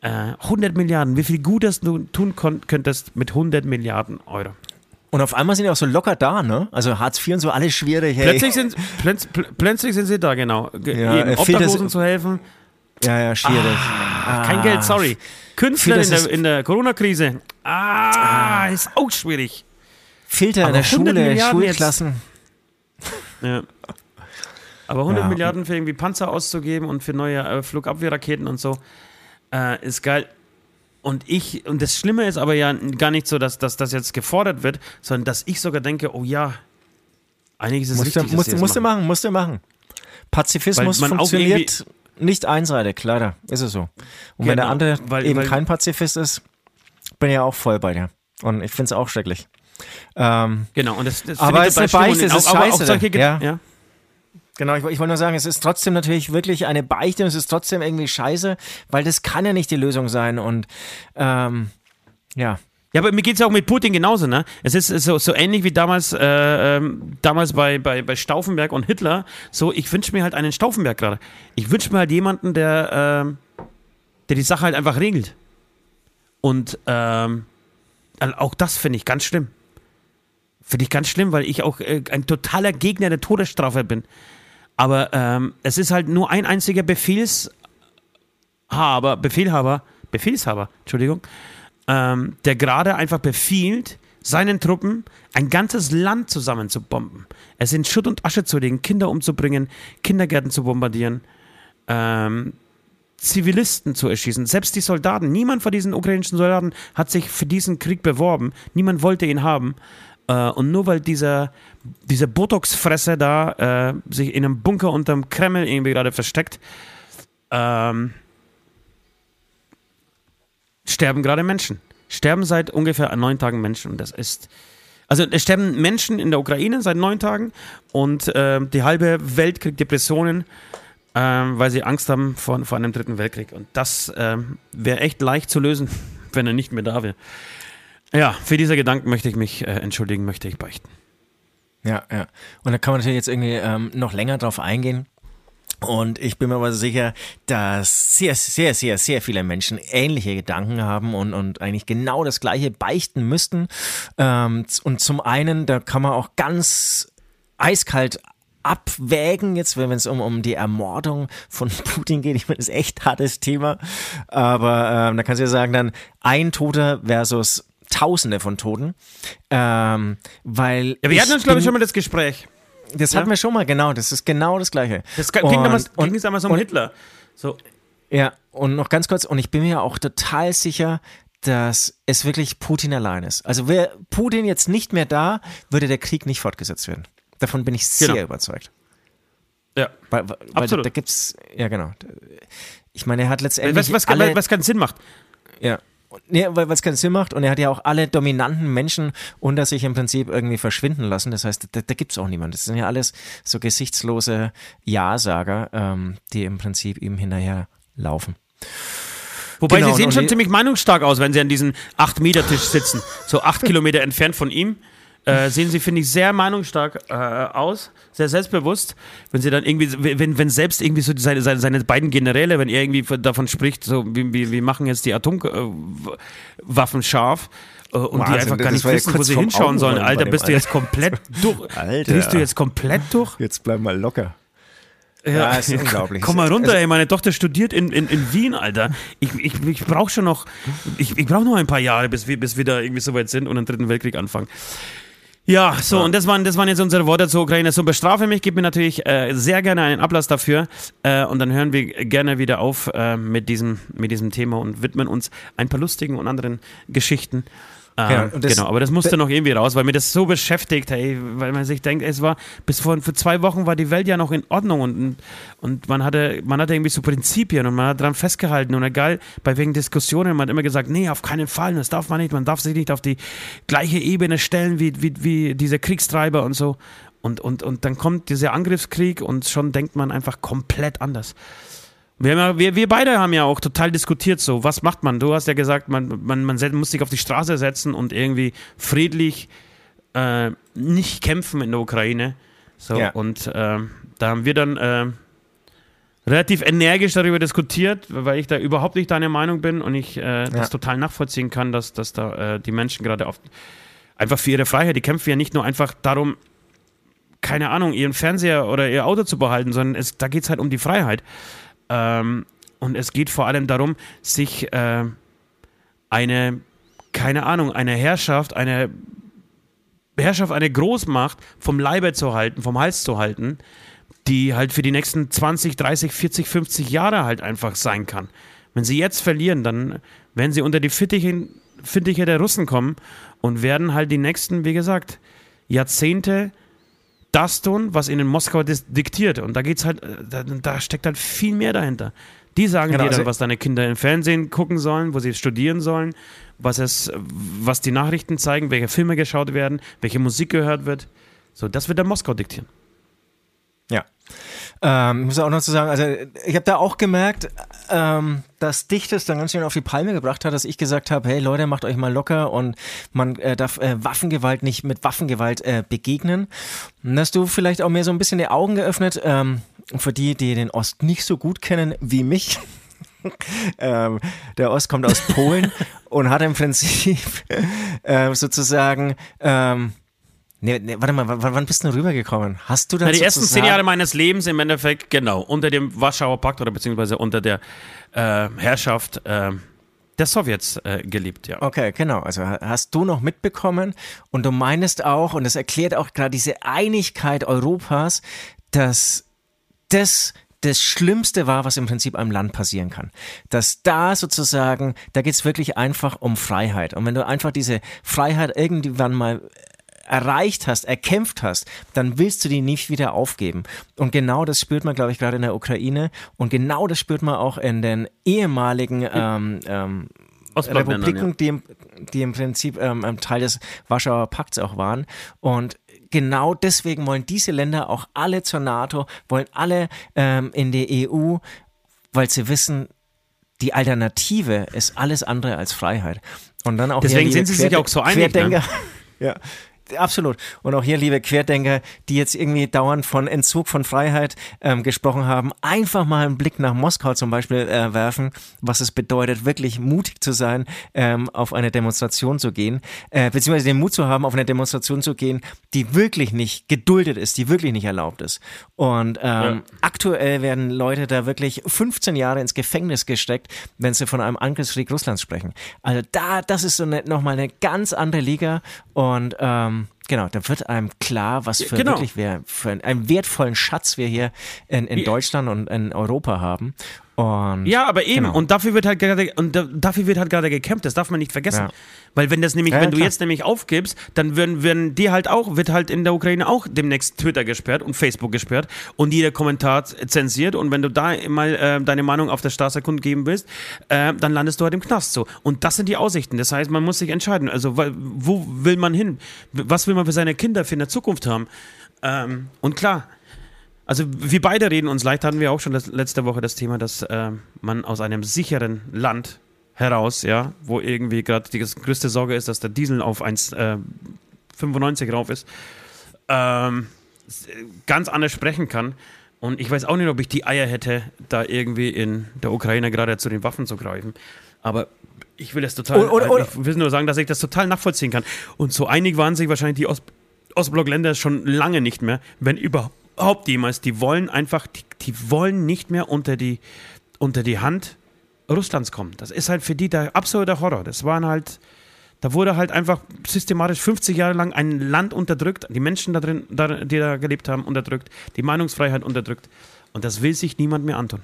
Äh, 100 Milliarden. Wie viel Gutes du tun könntest mit 100 Milliarden Euro? Und auf einmal sind die auch so locker da, ne? Also Hartz IV und so alles schwierig. Hey. Plötzlich, sind, plötz, pl plötzlich sind sie da, genau. Ge- Ja, jedem äh, Obdachlosen zu helfen. Ja, ja, schwierig. Kein Geld, sorry. Künstler in der, in der Corona-Krise. Ah, ist auch schwierig. Filter in Aber der 100 Schule, Milliarden. Schulklassen. Ja. Aber 100 Ja. Milliarden für irgendwie Panzer auszugeben und für neue äh, Flugabwehrraketen und so, äh, ist geil. Und ich, und das Schlimme ist aber ja gar nicht so, dass, dass das jetzt gefordert wird, sondern dass ich sogar denke, oh ja, eigentlich ist Musst du, richtig, dass musst, du machen. musst du machen. Pazifismus auch funktioniert nicht einseitig, leider. Ist es so. Und wenn der Genau, andere weil- eben weil- kein Pazifist ist, bin ich ja auch voll bei dir. Und ich finde es auch schrecklich. Ähm, Genau, und das, das Aber es ist eine. Beichte, es ist auch- aber auch scheiße, solche ja. ja. Genau, ich, ich wollte nur sagen, es ist trotzdem natürlich wirklich eine Beichte und es ist trotzdem irgendwie scheiße, weil das kann ja nicht die Lösung sein und ähm, ja. Ja, aber mir geht es ja auch mit Putin genauso, ne? Es ist so, so ähnlich wie damals, äh, ähm, damals bei, bei, bei Stauffenberg und Hitler. So, ich wünsche mir halt einen Stauffenberg gerade. Ich wünsche mir halt jemanden, der, ähm, der die Sache halt einfach regelt. Und ähm, auch das finde ich ganz schlimm. Finde ich ganz schlimm, weil ich auch äh, ein totaler Gegner der Todesstrafe bin. Aber ähm, es ist halt nur ein einziger Befehlshaber, Befehlhaber, Befehlshaber, Entschuldigung, ähm, der gerade einfach befiehlt, seinen Truppen ein ganzes Land zusammen zu bomben. Es in Schutt und Asche zu legen, Kinder umzubringen, Kindergärten zu bombardieren, ähm, Zivilisten zu erschießen. Selbst die Soldaten, niemand von diesen ukrainischen Soldaten hat sich für diesen Krieg beworben. Niemand wollte ihn haben. Äh, und nur weil dieser, dieser Botox-Fresse da äh, sich in einem Bunker unterm Kreml irgendwie gerade versteckt, ähm, sterben gerade Menschen. Sterben seit ungefähr neun Tagen Menschen. Und das ist. Also es sterben Menschen in der Ukraine seit neun Tagen und äh, die halbe Welt kriegt Depressionen, ähm, weil sie Angst haben vor, vor einem dritten Weltkrieg. Und das ähm, wäre echt leicht zu lösen, wenn er nicht mehr da wäre. Ja, für diese Gedanken möchte ich mich äh, entschuldigen, möchte ich beichten. Ja, ja. Und da kann man natürlich jetzt irgendwie ähm, noch länger drauf eingehen. Und ich bin mir aber sicher, dass sehr, sehr, sehr, sehr viele Menschen ähnliche Gedanken haben und, und eigentlich genau das Gleiche beichten müssten. Ähm, und zum einen, da kann man auch ganz eiskalt abwägen, jetzt wenn es um, um die Ermordung von Putin geht. Ich meine, das ist echt hartes Thema. Aber ähm, da kannst du ja sagen, dann ein Toter versus Tausende von Toten. Ähm, weil ja, wir hatten uns, glaube ich, schon mal das Gespräch. Das ja? hatten wir schon mal, genau. Das ist genau das Gleiche. Das ging damals, ging damals um und, Hitler. So. Ja, und noch ganz kurz, und ich bin mir auch total sicher, dass es wirklich Putin allein ist. Also wäre Putin jetzt nicht mehr da, würde der Krieg nicht fortgesetzt werden. Davon bin ich sehr genau. überzeugt. Ja, weil, weil absolut. Da, da gibt's, ja genau. Ich meine, er hat letztendlich was, was, alle, was keinen Sinn macht. Ja, Nee, weil es keinen Sinn macht und er hat ja auch alle dominanten Menschen unter sich im Prinzip irgendwie verschwinden lassen. Das heißt, da, da gibt es auch niemanden. Das sind ja alles so gesichtslose Ja-Sager, ähm, die im Prinzip ihm hinterher laufen. Wobei genau, sie sehen schon ziemlich meinungsstark aus, wenn sie an diesem 8-Meter-Tisch sitzen, so 8 Kilometer entfernt von ihm. Äh, sehen sie, finde ich, sehr meinungsstark äh, aus, sehr selbstbewusst. Wenn sie dann irgendwie, wenn, wenn selbst irgendwie so seine, seine, seine beiden Generäle, wenn er irgendwie davon spricht, so, wir, wir machen jetzt die Atomwaffen scharf, äh, und Wahnsinn, die einfach gar nicht wissen, wo sie hinschauen sollen. Alter, bist du jetzt komplett durch? Alter. Drehst du jetzt komplett durch? Jetzt bleib mal locker. Ja, ja ist unglaublich. Komm mal runter, also, ey, meine Tochter studiert in, in, in Wien, Alter. Ich, ich, ich brauche schon noch, ich, ich brauche noch ein paar Jahre, bis wir, bis wir da irgendwie so weit sind und den dritten Weltkrieg anfangen. Ja, so, ja. und das waren, das waren jetzt unsere Worte zur Ukraine. So, bestrafe mich, gib mir natürlich äh, sehr gerne einen Ablass dafür. Äh, und dann hören wir gerne wieder auf äh, mit, diesem, mit diesem Thema und widmen uns ein paar lustigen und anderen Geschichten. Ähm, genau, genau, aber das musste noch irgendwie raus, weil mir das so beschäftigt, hey, weil man sich denkt, es war, bis vor, vor zwei Wochen war die Welt ja noch in Ordnung und, und man hatte, man hatte irgendwie so Prinzipien und man hat daran festgehalten und egal, bei wegen Diskussionen, man hat immer gesagt, nee, auf keinen Fall, das darf man nicht, man darf sich nicht auf die gleiche Ebene stellen wie, wie, wie diese Kriegstreiber und so. Und, und, und dann kommt dieser Angriffskrieg und schon denkt man einfach komplett anders. Wir, ja, wir, wir, beide haben ja auch total diskutiert, so, was macht man? Du hast ja gesagt, man, man, man muss sich auf die Straße setzen und irgendwie friedlich äh, nicht kämpfen in der Ukraine. So, ja. und äh, da haben wir dann äh, relativ energisch darüber diskutiert, weil ich da überhaupt nicht deiner Meinung bin und ich äh, ja. das total nachvollziehen kann, dass, dass da äh, die Menschen gerade auf einfach für ihre Freiheit, die kämpfen ja nicht nur einfach darum, keine Ahnung, ihren Fernseher oder ihr Auto zu behalten, sondern es, da geht es halt um die Freiheit. Ähm, und es geht vor allem darum, sich äh, eine, keine Ahnung, eine Herrschaft, eine Herrschaft, eine Großmacht vom Leibe zu halten, vom Hals zu halten, die halt für die nächsten 20, 30, 40, 50 Jahre halt einfach sein kann. Wenn sie jetzt verlieren, dann werden sie unter die Fittiche, Fittiche der Russen kommen und werden halt die nächsten, wie gesagt, Jahrzehnte das tun, was ihnen Moskau diktiert. Und da geht's halt, äh, da, da, steckt halt viel mehr dahinter. Die sagen genau, dir dann, also was deine Kinder im Fernsehen gucken sollen, wo sie studieren sollen, was es, was die Nachrichten zeigen, welche Filme geschaut werden, welche Musik gehört wird. So, das wird der Moskau diktieren. Ähm, ich muss auch noch zu sagen, also ich habe da auch gemerkt, ähm, dass dich das dann ganz schön auf die Palme gebracht hat, dass ich gesagt habe, hey Leute, macht euch mal locker und man äh, darf äh, Waffengewalt nicht mit Waffengewalt äh, begegnen. Und dass du vielleicht auch mir so ein bisschen die Augen geöffnet, ähm, für die, die den Ost nicht so gut kennen wie mich. ähm, der Ost kommt aus Polen und hat im Prinzip äh, sozusagen ähm, Nee, nee, warte mal, wann bist du rübergekommen? Hast du das? Na, die ersten zehn Jahre meines Lebens im Endeffekt, genau, unter dem Warschauer Pakt oder beziehungsweise unter der äh, Herrschaft äh, der Sowjets äh, gelebt, ja. Okay, genau. Also hast du noch mitbekommen und du meinst auch, und das erklärt auch gerade diese Einigkeit Europas, dass das das Schlimmste war, was im Prinzip einem Land passieren kann. Dass da sozusagen, da geht es wirklich einfach um Freiheit. Und wenn du einfach diese Freiheit irgendwann mal erreicht hast, erkämpft hast, dann willst du die nicht wieder aufgeben. Und genau das spürt man, glaube ich, gerade in der Ukraine. Und genau das spürt man auch in den ehemaligen ähm, ähm, Republiken, die, im, die im Prinzip ähm, Teil des Warschauer Pakts auch waren. Und genau deswegen wollen diese Länder auch alle zur NATO, wollen alle ähm, in die EU, weil sie wissen, die Alternative ist alles andere als Freiheit. Und dann auch deswegen sind sie sich auch so einig. Ne? Ja, Absolut. Und auch hier, liebe Querdenker, die jetzt irgendwie dauernd von Entzug von Freiheit ähm, gesprochen haben, einfach mal einen Blick nach Moskau zum Beispiel äh, werfen, was es bedeutet, wirklich mutig zu sein, ähm, auf eine Demonstration zu gehen, äh, beziehungsweise den Mut zu haben, auf eine Demonstration zu gehen, die wirklich nicht geduldet ist, die wirklich nicht erlaubt ist. Und ähm, ja. aktuell werden Leute da wirklich 15 Jahre ins Gefängnis gesteckt, wenn sie von einem Angriffskrieg Russlands sprechen. Also da, das ist so ne, nochmal eine ganz andere Liga und ähm, um, genau, da wird einem klar, was für genau. wirklich wir, für einen, wertvollen Schatz wir hier in, in Deutschland und in Europa haben. Und, ja, aber eben, genau. und dafür wird halt gerade, und dafür wird halt gerade gekämpft, das darf man nicht vergessen. Ja. Weil wenn das nämlich, ja, wenn klar. du jetzt nämlich aufgibst, dann werden, werden die halt auch, wird halt in der Ukraine auch demnächst Twitter gesperrt und Facebook gesperrt und jeder Kommentar zensiert und wenn du da mal äh, deine Meinung auf der Straße kundgeben willst, äh, dann landest du halt im Knast so. Und das sind die Aussichten. Das heißt, man muss sich entscheiden. Also, wo will man hin? Was will man für seine Kinder für eine Zukunft haben? Ähm, und klar, also wir beide reden uns leicht, hatten wir auch schon letzte Woche das Thema, dass äh, man aus einem sicheren Land heraus, ja, wo irgendwie gerade die größte Sorge ist, dass der Diesel auf 1,95 äh, rauf ist, ähm, ganz anders sprechen kann. Und ich weiß auch nicht, ob ich die Eier hätte, da irgendwie in der Ukraine gerade zu den Waffen zu greifen. Aber ich will das total, oder, oder, oder. ich will nur sagen, dass ich das total nachvollziehen kann. Und so einig waren sich wahrscheinlich die Ost Ostblockländer schon lange nicht mehr, wenn überhaupt jemals, die wollen einfach, die, die wollen nicht mehr unter die, unter die Hand Russlands kommen. Das ist halt für die der absolute Horror. Das waren halt, da wurde halt einfach systematisch 50 Jahre lang ein Land unterdrückt, die Menschen da drin, die da gelebt haben, unterdrückt, die Meinungsfreiheit unterdrückt. Und das will sich niemand mehr antun.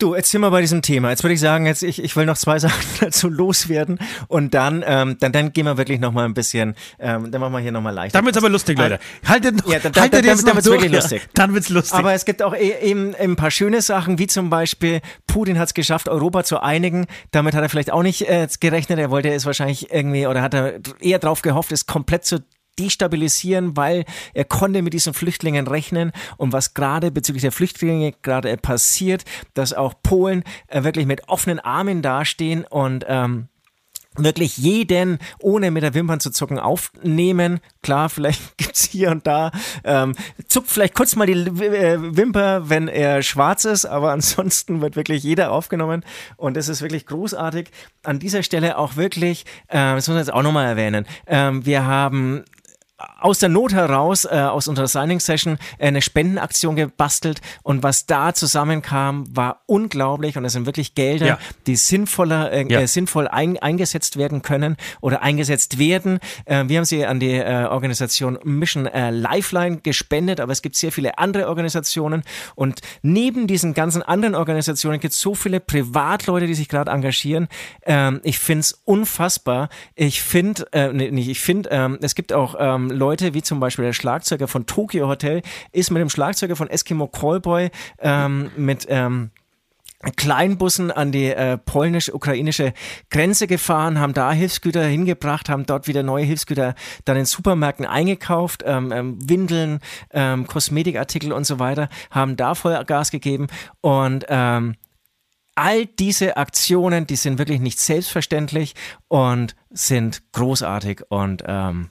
Du, jetzt sind wir bei diesem Thema. Jetzt würde ich sagen, jetzt ich, ich will noch zwei Sachen dazu loswerden und dann, ähm, dann, dann gehen wir wirklich noch mal ein bisschen, ähm, dann machen wir hier noch mal leichter. Dann wird's aber lustig, Leute. Haltet noch, ja, dann, haltet dann, jetzt dann, wird's wirklich lustig. Dann wird's lustig. Aber es gibt auch e, eben ein paar schöne Sachen, wie zum Beispiel Putin hat es geschafft, Europa zu einigen. Damit hat er vielleicht auch nicht äh, gerechnet. Er wollte es wahrscheinlich irgendwie oder hat er eher drauf gehofft, es komplett zu destabilisieren, weil er konnte mit diesen Flüchtlingen rechnen und was gerade bezüglich der Flüchtlinge gerade passiert, dass auch Polen äh, wirklich mit offenen Armen dastehen und ähm, wirklich jeden ohne mit der Wimpern zu zucken aufnehmen. Klar, vielleicht gibt's hier und da, ähm, zuckt vielleicht kurz mal die äh, Wimper, wenn er schwarz ist, aber ansonsten wird wirklich jeder aufgenommen und das ist wirklich großartig. An dieser Stelle auch wirklich, äh, das muss man jetzt auch nochmal erwähnen, ähm, wir haben aus der Not heraus, äh, aus unserer Signing-Session, äh, eine Spendenaktion gebastelt und was da zusammenkam, war unglaublich und es sind wirklich Gelder, ja. die sinnvoller, äh, ja. äh, sinnvoll ein, eingesetzt werden können oder eingesetzt werden. Äh, wir haben sie an die äh, Organisation Mission äh, Lifeline gespendet, aber es gibt sehr viele andere Organisationen und neben diesen ganzen anderen Organisationen gibt es so viele Privatleute, die sich gerade engagieren. Ähm, ich finde es unfassbar. Ich finde, äh, nee, nicht, ich finde, ähm, es gibt auch ähm, Leute, wie zum Beispiel der Schlagzeuger von Tokyo Hotel, ist mit dem Schlagzeuger von Eskimo Callboy ähm, mit ähm, Kleinbussen an die äh, polnisch-ukrainische Grenze gefahren, haben da Hilfsgüter hingebracht, haben dort wieder neue Hilfsgüter dann in Supermärkten eingekauft, ähm, ähm, Windeln, ähm, Kosmetikartikel und so weiter, haben da Vollgas gegeben und ähm, all diese Aktionen, die sind wirklich nicht selbstverständlich und sind großartig und ähm,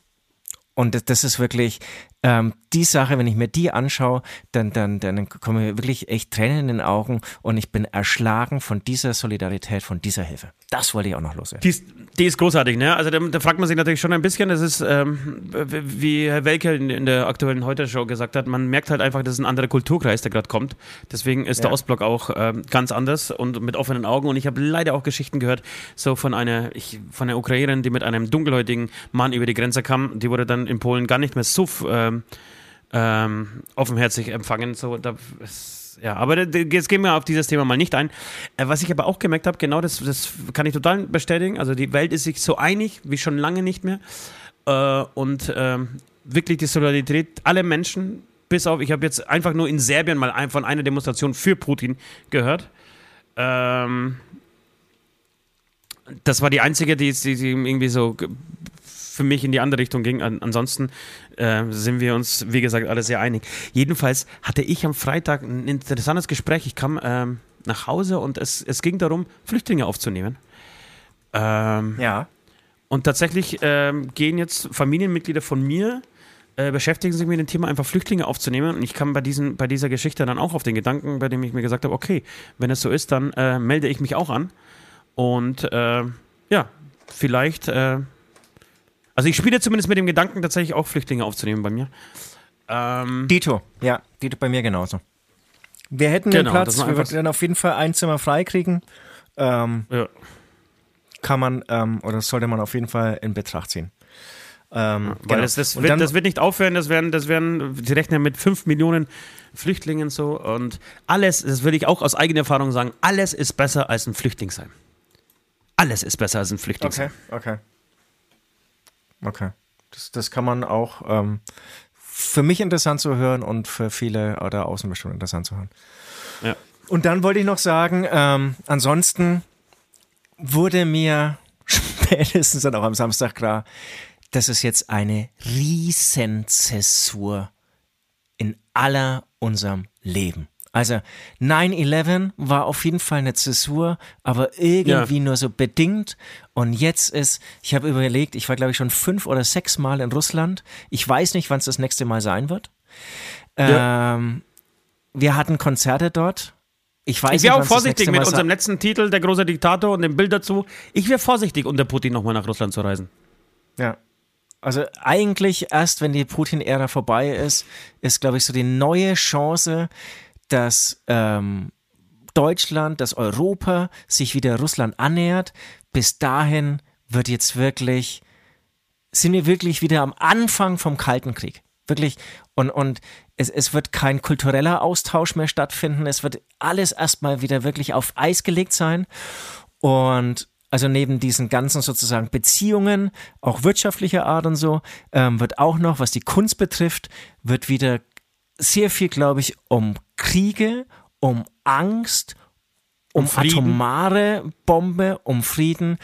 und das, das ist wirklich ähm, die Sache, wenn ich mir die anschaue, dann, dann, dann kommen mir wirklich echt Tränen in den Augen und ich bin erschlagen von dieser Solidarität, von dieser Hilfe. Das wollte ich auch noch loswerden. Die ist, die ist großartig, ne? Also da, da, fragt man sich natürlich schon ein bisschen, das ist, ähm, wie Herr Welke in, in der aktuellen Heute-Show gesagt hat, man merkt halt einfach, das ist ein anderer Kulturkreis, der gerade kommt. Deswegen ist ja. der Ostblock auch ähm, ganz anders und mit offenen Augen. Und ich habe leider auch Geschichten gehört, so von einer, ich, von einer Ukrainerin, die mit einem dunkelhäutigen Mann über die Grenze kam, die wurde dann in Polen gar nicht mehr so ähm, ähm, offenherzig empfangen. So, da, ja, aber jetzt gehen wir auf dieses Thema mal nicht ein. Äh, was ich aber auch gemerkt habe, genau das, das kann ich total bestätigen. Also die Welt ist sich so einig wie schon lange nicht mehr. Äh, und äh, wirklich die Solidarität aller Menschen, bis auf, ich habe jetzt einfach nur in Serbien mal von einer Demonstration für Putin gehört. Ähm, das war die einzige, die, die, die irgendwie so für mich in die andere Richtung ging. An, ansonsten äh, sind wir uns, wie gesagt, alle sehr einig. Jedenfalls hatte ich am Freitag ein interessantes Gespräch. Ich kam ähm, nach Hause und es, es ging darum, Flüchtlinge aufzunehmen. Ähm, ja. Und tatsächlich ähm, gehen jetzt Familienmitglieder von mir, äh, beschäftigen sich mit dem Thema, einfach Flüchtlinge aufzunehmen. Und ich kam bei, diesen, bei dieser Geschichte dann auch auf den Gedanken, bei dem ich mir gesagt habe, okay, wenn es so ist, dann äh, melde ich mich auch an. Und äh, ja, vielleicht, äh, also ich spiele zumindest mit dem Gedanken, tatsächlich auch Flüchtlinge aufzunehmen bei mir. Ähm, Dito, ja, Dito bei mir genauso. Wir hätten genau, den Platz, wir würden auf jeden Fall ein Zimmer freikriegen. Ähm, ja. Kann man ähm, oder sollte man auf jeden Fall in Betracht ziehen. Ähm, Weil genau. das, das, wird, dann, das wird nicht aufhören, das werden, das werden, die rechnen mit 5 Millionen Flüchtlingen so und alles, das würde ich auch aus eigener Erfahrung sagen, alles ist besser als ein Flüchtlingsheim. Alles ist besser als ein Flüchtlingsheim. Okay, okay. Okay. Das, das kann man auch ähm, für mich interessant zu hören und für viele oder außen bestimmt interessant zu hören. Ja. Und dann wollte ich noch sagen, ähm, ansonsten wurde mir spätestens dann auch am Samstag klar, dass es jetzt eine Riesenzäsur in aller unserem Leben. Also 9-11 war auf jeden Fall eine Zäsur, aber irgendwie ja. nur so bedingt. Und jetzt ist, ich habe überlegt, ich war glaube ich schon fünf oder sechs Mal in Russland. Ich weiß nicht, wann es das nächste Mal sein wird. Ja. Ähm, wir hatten Konzerte dort. Ich weiß ich wäre auch vorsichtig mit unserem letzten Titel, der große Diktator und dem Bild dazu. Ich wäre vorsichtig, unter Putin nochmal nach Russland zu reisen. Ja. Also eigentlich erst, wenn die Putin-Ära vorbei ist, ist, glaube ich, so die neue Chance, dass ähm, Deutschland, dass Europa sich wieder Russland annähert. Bis dahin wird jetzt wirklich, sind wir wirklich wieder am Anfang vom Kalten Krieg. Wirklich. Und, und es, es wird kein kultureller Austausch mehr stattfinden. Es wird alles erstmal wieder wirklich auf Eis gelegt sein. Und also neben diesen ganzen sozusagen Beziehungen, auch wirtschaftlicher Art und so, ähm, wird auch noch, was die Kunst betrifft, wird wieder sehr viel, glaube ich, um Kriege, um Angst, um, um atomare Bombe, um Frieden.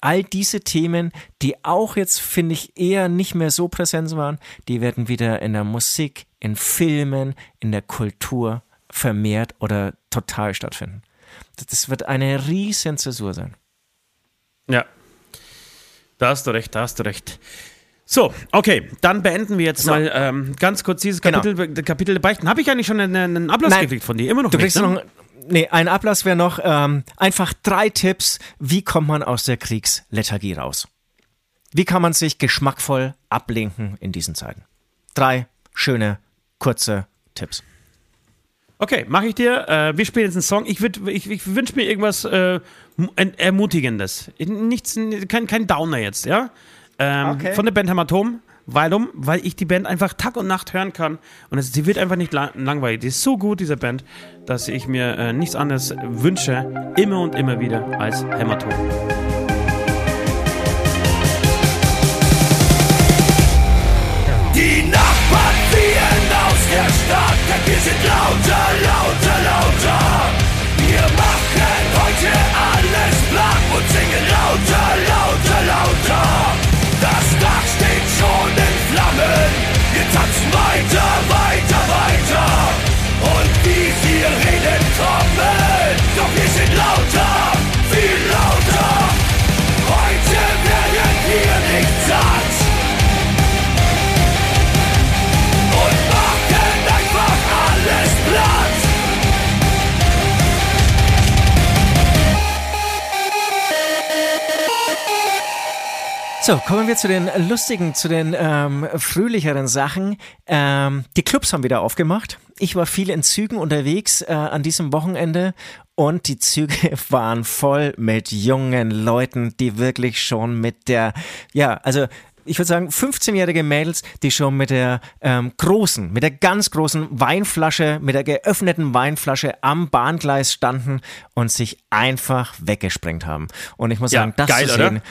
All diese Themen, die auch jetzt, finde ich, eher nicht mehr so präsent waren, die werden wieder in der Musik, in Filmen, in der Kultur vermehrt oder total stattfinden. Das wird eine riesen Zäsur sein. Ja. Da hast du recht, da hast du recht. So, okay, dann beenden wir jetzt so. mal ähm, ganz kurz dieses. Kapitel, genau. Kapitel Beichten. Habe ich eigentlich schon einen, einen Ablass Nein, gekriegt von dir? Immer noch du nicht, kriegst ne? noch, Nee, ein Ablass wäre noch ähm, einfach drei Tipps, wie kommt man aus der Kriegslethargie raus? Wie kann man sich geschmackvoll ablenken in diesen Zeiten? Drei schöne, kurze Tipps. Okay, mache ich dir. Äh, wir spielen jetzt einen Song. Ich, ich, ich wünsche mir irgendwas äh, Ermutigendes. Nichts, kein, kein Downer jetzt, ja? Ähm, okay. Von der Band Hämatom. Warum? Weil ich die Band einfach Tag und Nacht hören kann. Und es, sie wird einfach nicht lang, langweilig. Die ist so gut, diese Band, dass ich mir äh, nichts anderes wünsche, immer und immer wieder, als Hämatom. Die Nachbarn ziehen aus der Stadt, denn wir sind lauter, lauter, lauter. Wir machen heute alles blank und singen lauter, lauter, Wir tanzen weiter, weiter, weiter. So, kommen wir zu den lustigen, zu den ähm, fröhlicheren Sachen. Ähm, die Clubs haben wieder aufgemacht. Ich war viel in Zügen unterwegs äh, an diesem Wochenende und die Züge waren voll mit jungen Leuten, die wirklich schon mit der, ja, also ich würde sagen, 15-jährige Mädels, die schon mit der ähm, großen, mit der ganz großen Weinflasche, mit der geöffneten Weinflasche am Bahngleis standen und sich einfach weggesprengt haben. Und ich muss ja, sagen, das geil, zu sehen, oder?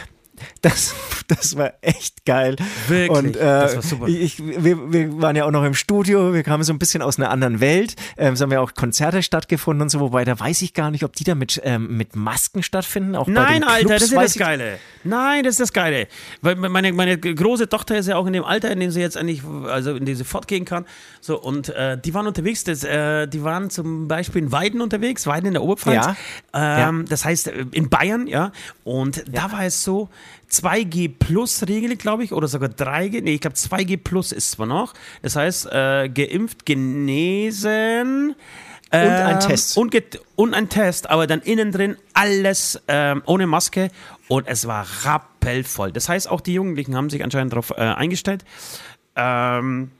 Das, das war echt geil. Wirklich, und, äh, das war super. Ich, wir, wir waren ja auch noch im Studio, wir kamen so ein bisschen aus einer anderen Welt. Ähm, es haben ja auch Konzerte stattgefunden und so, wobei da weiß ich gar nicht, ob die da mit, ähm, mit Masken stattfinden. Auch Nein, Alter, das ist das Geile. Nein, das ist das Geile. Weil meine, meine große Tochter ist ja auch in dem Alter, in dem sie jetzt eigentlich, also in dem sie fortgehen kann. So, und äh, die waren unterwegs, das, äh, die waren zum Beispiel in Weiden unterwegs, Weiden in der Oberpfalz. Ja. Ähm, ja. Das heißt, äh, in Bayern, ja. Und ja. da war es so, 2G Plus Regel, glaube ich, oder sogar 3G. Nee, ich glaube 2G Plus ist zwar noch. Das heißt, äh, geimpft, genesen. Und ein Test. Und, und, ein Test, aber dann innen drin alles ähm, ohne Maske und es war rappelvoll. Das heißt, auch die Jugendlichen haben sich anscheinend darauf äh, eingestellt. Ähm,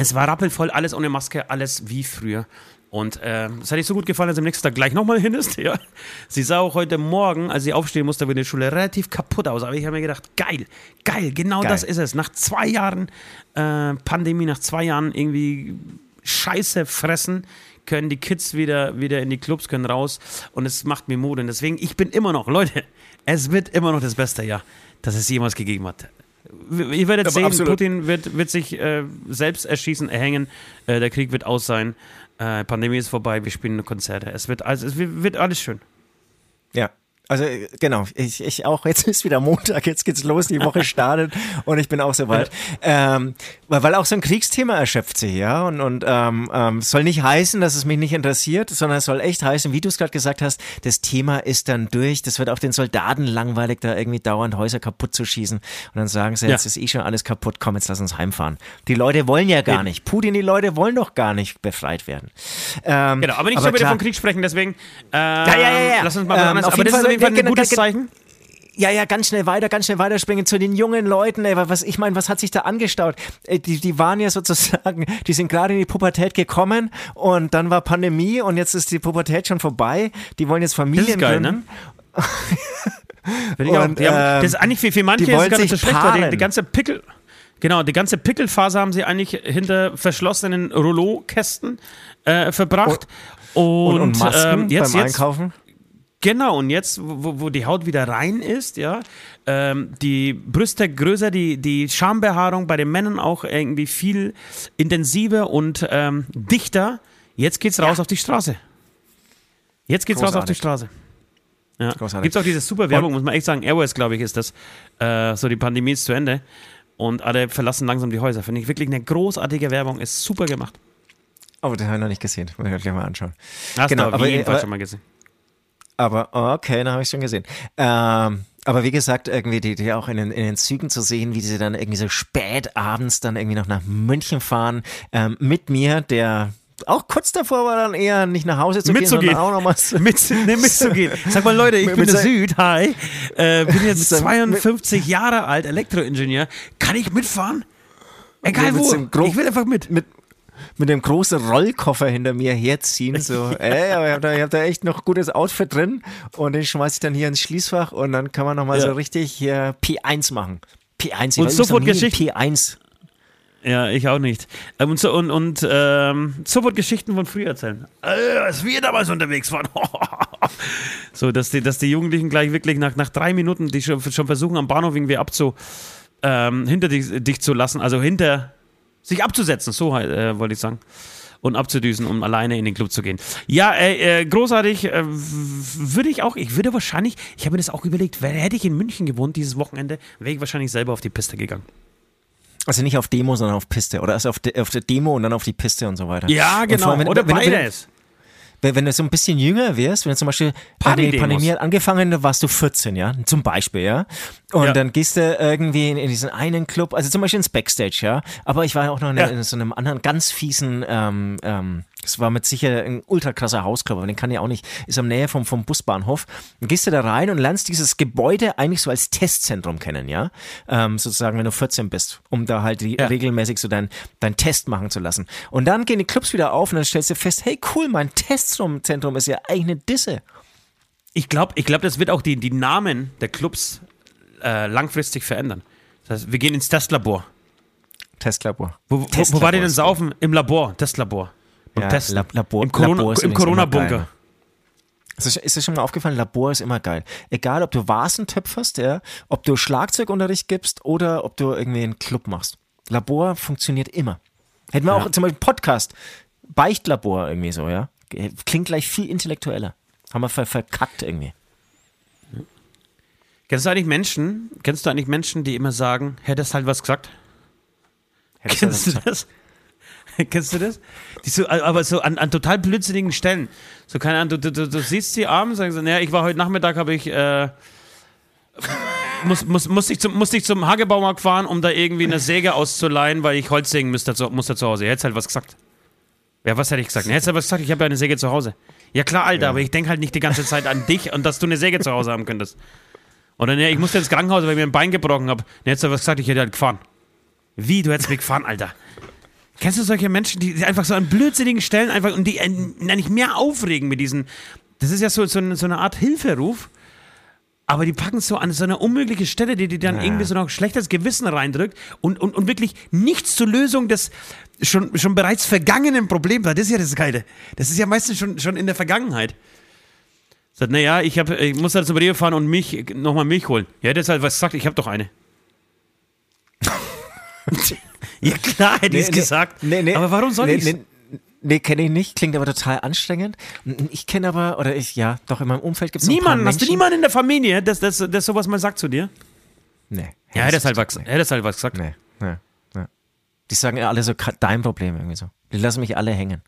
es war rappelvoll, alles ohne Maske, alles wie früher. Und äh, es hat ihr so gut gefallen, dass sie am nächsten Tag gleich nochmal hin ist. Ja. Sie sah auch heute Morgen, als sie aufstehen musste, wie die Schule relativ kaputt aus. Aber ich habe mir gedacht, geil, geil, genau geil. das ist es. Nach zwei Jahren äh, Pandemie, nach zwei Jahren irgendwie Scheiße fressen, können die Kids wieder, wieder in die Clubs, können raus. Und es macht mir Mut. Und deswegen, ich bin immer noch, Leute, es wird immer noch das beste Jahr, das es jemals gegeben hat. Ihr werdet sehen, absolut. Putin wird, wird sich äh, selbst erschießen, erhängen. Äh, der Krieg wird aus sein. Äh, Pandemie ist vorbei. Wir spielen Konzerte. Es wird, also, es wird alles schön. Ja, also genau, ich, ich auch, jetzt ist wieder Montag, jetzt geht's los, die Woche startet und ich bin auch soweit. Ähm, weil, weil auch so ein Kriegsthema erschöpft sich, ja. Und, und ähm, ähm, soll nicht heißen, dass es mich nicht interessiert, sondern es soll echt heißen, wie du es gerade gesagt hast, das Thema ist dann durch. Das wird auch den Soldaten langweilig, da irgendwie dauernd Häuser kaputt zu schießen. Und dann sagen sie, ja. jetzt ist eh schon alles kaputt, komm, jetzt lass uns heimfahren. Die Leute wollen ja gar nicht. Putin, die Leute wollen doch gar nicht befreit werden. Ähm, genau, aber nicht aber so wieder vom Krieg sprechen, deswegen äh, ja, ja, ja, ja. lass uns mal ähm, aber das Fall, jeden Fall ein gutes Zeichen. Ja, ja, ganz schnell weiter, ganz schnell weiterspringen zu den jungen Leuten. Ey, was ich meine, was hat sich da angestaut? Die, die waren ja sozusagen, die sind gerade in die Pubertät gekommen und dann war Pandemie und jetzt ist die Pubertät schon vorbei. Die wollen jetzt Familien das ist geil, gründen. Ne? und, ähm, das ist eigentlich für, für manche die ist gar nicht so schlecht, weil die, die ganze Pickel, Genau, die ganze Pickelphase haben sie eigentlich hinter verschlossenen Rollo-Kästen äh, verbracht. Und, und, und Masken ähm, jetzt, beim jetzt, Einkaufen? Genau, und jetzt, wo, wo die Haut wieder rein ist, ja, ähm, die Brüste größer, die, die Schambehaarung bei den Männern auch irgendwie viel intensiver und ähm, dichter. Jetzt geht's raus ja. auf die Straße. Jetzt geht's Großartig. raus auf die Straße. Ja. Gibt es auch diese super Werbung, muss man echt sagen. Airways, glaube ich, ist das. Äh, so, die Pandemie ist zu Ende und alle verlassen langsam die Häuser. Finde ich wirklich eine großartige Werbung, ist super gemacht. Oh, den habe ich noch nicht gesehen. Muss ich gleich mal anschauen. Hast genau, du aber jedenfalls schon mal gesehen. Aber okay, dann habe ich schon gesehen. Ähm, aber wie gesagt, irgendwie die, die auch in den, in den Zügen zu sehen, wie sie dann irgendwie so spät abends dann irgendwie noch nach München fahren, ähm, mit mir, der auch kurz davor war dann eher nicht nach Hause zu mitzugehen. gehen, sondern auch noch mal so Mit, ne, mitzugehen. Sag mal Leute, ich mit, bin der Süd, hi, äh, bin jetzt 52 Jahre alt, Elektroingenieur. Kann ich mitfahren? Egal wo, ich will einfach mit. Mit, mit dem großen Rollkoffer hinter mir herziehen. So, ey, aber ich habe da, hab da echt noch gutes Outfit drin und den schmeiße ich dann hier ins Schließfach und dann kann man nochmal ja. so richtig hier P1 machen. P1, ich und sofort Geschichten. P1. Ja, ich auch nicht. Ähm, und, so, und, und ähm, sofort Geschichten von früher erzählen. Äh, was wir damals unterwegs waren. so, dass die, dass die Jugendlichen gleich wirklich nach, nach drei Minuten, die schon, schon versuchen, am Bahnhof irgendwie abzu, ähm, hinter dich, dich zu lassen, also hinter sich abzusetzen, so äh, wollte ich sagen. Und abzudüsen, um alleine in den Club zu gehen. Ja, äh, äh, großartig. Äh, würde ich auch, ich würde wahrscheinlich, ich habe mir das auch überlegt, wer, hätte ich in München gewohnt dieses Wochenende, wäre ich wahrscheinlich selber auf die Piste gegangen. Also nicht auf Demo, sondern auf Piste. Oder also auf, de, auf der Demo und dann auf die Piste und so weiter. Ja, genau. Allem, wenn, Oder wenn, beides. Wenn, wenn du so ein bisschen jünger wärst, wenn du zum Beispiel Party die Pandemie hat angefangen, da warst du 14, ja, zum Beispiel, ja. Und ja. dann gehst du irgendwie in, in, diesen einen Club, also zum Beispiel ins Backstage, ja. Aber ich war ja auch noch in, ja. in so einem anderen ganz fiesen ähm, ähm, das war mit sicher ein ultra krasser Hausclub, aber den kann ich auch nicht. Ist am Nähe vom, vom Busbahnhof. Dann gehst du da rein und lernst dieses Gebäude eigentlich so als Testzentrum kennen, ja? Ähm, sozusagen, wenn du 14 bist, um da halt ja. regelmäßig so deinen dein Test machen zu lassen. Und dann gehen die Clubs wieder auf und dann stellst du fest, hey cool, mein Testzentrum ist ja eigentlich eine Disse. Ich glaube, ich glaub, das wird auch die, die Namen der Clubs äh, langfristig verändern. Das heißt, wir gehen ins Testlabor. Testlabor. Wo, wo, Testlabor wo war die denn saufen? Im Labor, Testlabor. Ja, testen. Lab Labor, Im, Corona, im Corona-Bunker. Ist, ist dir schon mal aufgefallen, Labor ist immer geil. Egal, ob du Vasen töpferst, ja, ob du Schlagzeugunterricht gibst oder ob du irgendwie einen Club machst. Labor funktioniert immer. Hätten wir ja. auch zum Beispiel Podcast, Beichtlabor irgendwie so, ja. Klingt gleich viel intellektueller. Haben wir ver verkackt irgendwie. Kennst du eigentlich Menschen, kennst du eigentlich Menschen, die immer sagen, hättest halt was gesagt? Hättest Kennst du das? Kennst du das? Die so, aber so an, an total blödsinnigen Stellen. So, keine Ahnung, du, du, du, siehst sie abends, sagen sie, naja, ich war heute Nachmittag, habe ich, äh, muss, muss, muss, ich zum, muss ich zum Hagebaumarkt fahren, um da irgendwie eine Säge auszuleihen, weil ich Holz sägen müsste, zu, musste zu Hause. Hättest halt was gesagt. Ja, was hätte ich gesagt? Hättest du was gesagt? Ich habe ja eine Säge zu Hause. Ja klar, Alter, ja. aber ich denke halt nicht die ganze Zeit an dich und dass du eine Säge zu Hause haben könntest. Oder ne, ich musste ins Krankenhaus, weil ich mir ein Bein gebrochen habe. Dann hättest du was gesagt, ich hätte halt gefahren. Wie, du hättest mich gefahren, Alter? Kennst du solche Menschen, die einfach so an blödsinnigen Stellen einfach und die eigentlich mehr aufregen mit diesen. Das ist ja so, so, eine, so eine Art Hilferuf. Aber die packen es so an so eine unmögliche Stelle, die dir dann ja. irgendwie so noch schlechtes Gewissen reindrückt und, und, und wirklich nichts zur Lösung des schon, schon bereits vergangenen Problems. Das ist ja das Geile. Das ist ja meistens schon, schon in der Vergangenheit. Sagt, naja, ich, hab, ich muss da zum Rewe fahren und mich nochmal Milch holen. Ja, hat halt was gesagt, ich habe doch eine. ja, klar hätte nee, ich es nee, gesagt. Nee, aber warum soll nee, ich nee, nee kenne ich nicht, klingt aber total anstrengend. Ich kenne aber, oder ich, ja, doch in meinem Umfeld gibt es Niemanden, hast du niemanden in der Familie, der das, das sowas mal sagt zu dir? Nee. Ja, hätte es halt, was, hätte halt was gesagt. Nee, nee, nee. Die sagen ja alle so, dein Problem irgendwie so. Die lassen mich alle hängen.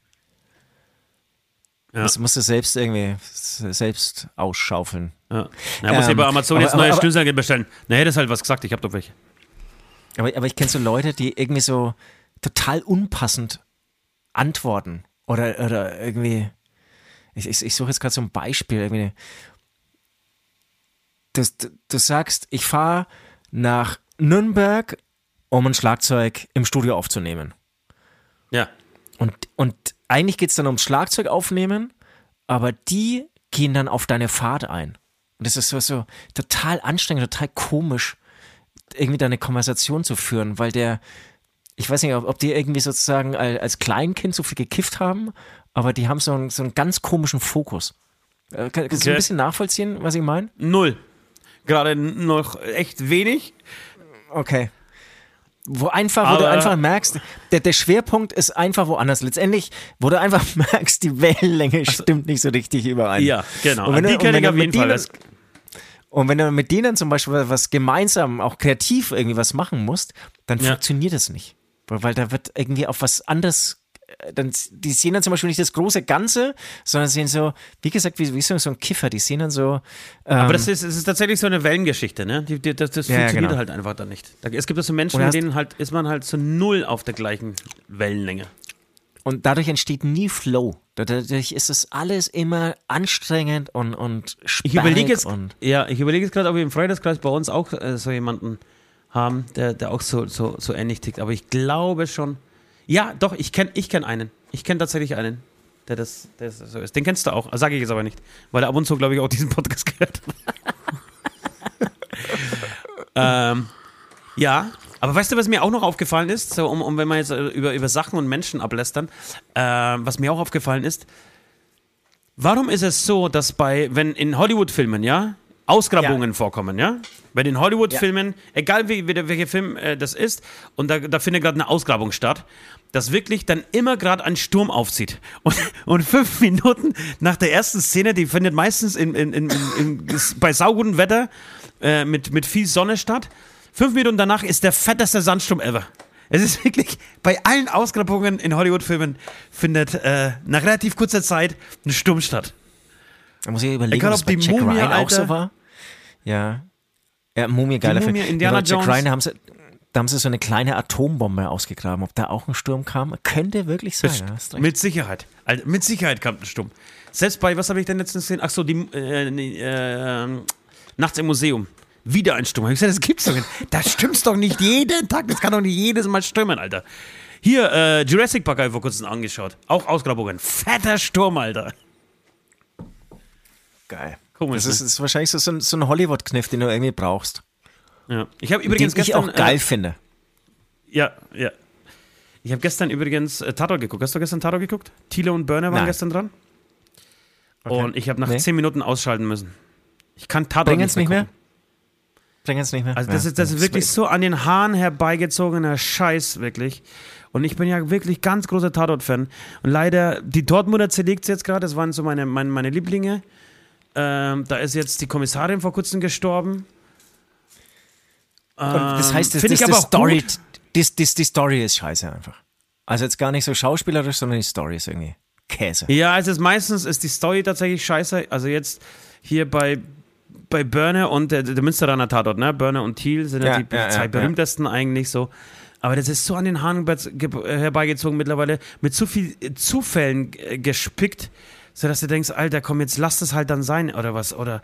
Ja. Das musst du selbst irgendwie selbst ausschaufeln. Ja. Na, muss ähm, ja bei Amazon aber, jetzt neue Schnürsenkel bestellen. Na, hätte es halt was gesagt, ich hab doch welche. Aber, aber ich kenne so Leute, die irgendwie so total unpassend antworten. Oder, oder irgendwie. Ich, ich, ich suche jetzt gerade so ein Beispiel. Irgendwie. Du, du, du sagst, ich fahre nach Nürnberg, um ein Schlagzeug im Studio aufzunehmen. Ja. Und, und eigentlich geht es dann ums Schlagzeug aufnehmen, aber die gehen dann auf deine Fahrt ein. Und das ist so, so total anstrengend, total komisch, irgendwie da eine Konversation zu führen, weil der, ich weiß nicht, ob, ob die irgendwie sozusagen als Kleinkind so viel gekifft haben, aber die haben so einen, so einen ganz komischen Fokus. Äh, kannst okay. du ein bisschen nachvollziehen, was ich meine? Null. Gerade noch echt wenig. Okay. Wo einfach, wo Aber, du einfach merkst, der, der Schwerpunkt ist einfach woanders. Letztendlich, wo du einfach merkst, die Wellenlänge also, stimmt nicht so richtig überein. Ja, genau. Und wenn die kenne ich auf jeden Fall. Und wenn du mit denen zum Beispiel was gemeinsam, auch kreativ irgendwie was machen musst, dann ja. funktioniert es nicht. Weil da wird irgendwie auf was anderes dann, die sehen dann zum Beispiel nicht das große Ganze, sondern sehen so, wie gesagt, wie, wie so, ein Kiffer, die sehen dann so. Ähm, Aber das ist, das ist tatsächlich so eine Wellengeschichte, ne? Die, die, das, das ja, funktioniert genau. halt einfach dann nicht. Es gibt so Menschen, mit denen halt ist man halt so null auf der gleichen Wellenlänge. Und dadurch entsteht nie Flow. Dadurch ist es alles immer anstrengend und, und Ich überlege jetzt, ja, ich überlege jetzt gerade, ob wir im Freundeskreis bei uns auch äh, so jemanden haben, der, der auch so, so, so ähnlich tickt. Aber ich glaube schon, ja, doch, ich kenne ich kenn einen. Ich kenne tatsächlich einen, der das, der das so ist. Den kennst du auch, sage ich jetzt aber nicht, weil er ab und zu, glaube ich, auch diesen Podcast gehört ähm, ja, aber weißt du, was mir auch noch aufgefallen ist, so um, um wenn wir jetzt äh, über, über Sachen und Menschen ablästern, äh, was mir auch aufgefallen ist, warum ist es so, dass bei, wenn in Hollywood-Filmen, ja, Ausgrabungen ja. vorkommen, ja? Bei den Hollywood-Filmen, ja. egal wie, wie, welcher Film äh, das ist, und da, da findet gerade eine Ausgrabung statt, dass wirklich dann immer gerade ein Sturm aufzieht. Und, und fünf Minuten nach der ersten Szene, die findet meistens in, in, in, in bei saugutem Wetter äh, mit, mit viel Sonne statt, fünf Minuten danach ist der fetteste Sandsturm ever. Es ist wirklich, bei allen Ausgrabungen in Hollywood-Filmen findet äh, nach relativ kurzer Zeit ein Sturm statt. Da muss ich überlegen, Egal, ob die Mumie, Ryan auch so war. Ja. Ja, Mumie, geiler Film. Indiana ja, Jack Ryan haben sie, da haben sie so eine kleine Atombombe ausgegraben. Ob da auch ein Sturm kam? Könnte wirklich sein. Ja, mit Sicherheit. Also, mit Sicherheit kam ein Sturm. Selbst bei, was habe ich denn letztens gesehen? Ach so, die, äh, äh, Nachts im Museum. Wieder ein Sturm. Hab ich gesagt, das gibt's doch nicht. Das stimmt's doch nicht jeden Tag. Das kann doch nicht jedes Mal stürmen, Alter. Hier, äh, Jurassic Park habe ich vor kurzem angeschaut. Auch Ausgrabungen. Fetter Sturm, Alter. Geil. Komisch, das ist, ne? ist wahrscheinlich so, so ein, so ein Hollywood-Kniff, den du irgendwie brauchst. Ja. Ich habe übrigens den gestern. ich auch geil äh, finde. Ja, ja. Ich habe gestern übrigens äh, Tatort geguckt. Hast du gestern Tatort geguckt? Thiele und Burner waren Nein. gestern dran. Okay. Und ich habe nach nee. zehn Minuten ausschalten müssen. Ich kann Tatort nicht mehr. Nicht mehr? Bring jetzt nicht mehr. Also das ja. ist, das ist wirklich so an den Haaren herbeigezogener Scheiß, wirklich. Und ich bin ja wirklich ganz großer Tatort-Fan. Und leider, die Dortmunder zerlegt jetzt gerade, das waren so meine, meine, meine Lieblinge. Ähm, da ist jetzt die Kommissarin vor kurzem gestorben. Ähm, das heißt, das, das, ich aber das Story, das, das, die Story ist scheiße einfach. Also jetzt gar nicht so schauspielerisch, sondern die Story ist irgendwie Käse. Ja, also meistens ist die Story tatsächlich scheiße. Also jetzt hier bei bei Börne und der, der Münsteraner Tatort, ne? Börne und Thiel sind ja, Ja, die ja, zwei ja, berühmtesten eigentlich so. Aber das ist so an den Haaren ge- ge- herbeigezogen mittlerweile, mit so viel äh, Zufällen äh, gespickt, sodass du denkst, Alter, komm, jetzt lass das halt dann sein oder was. Oder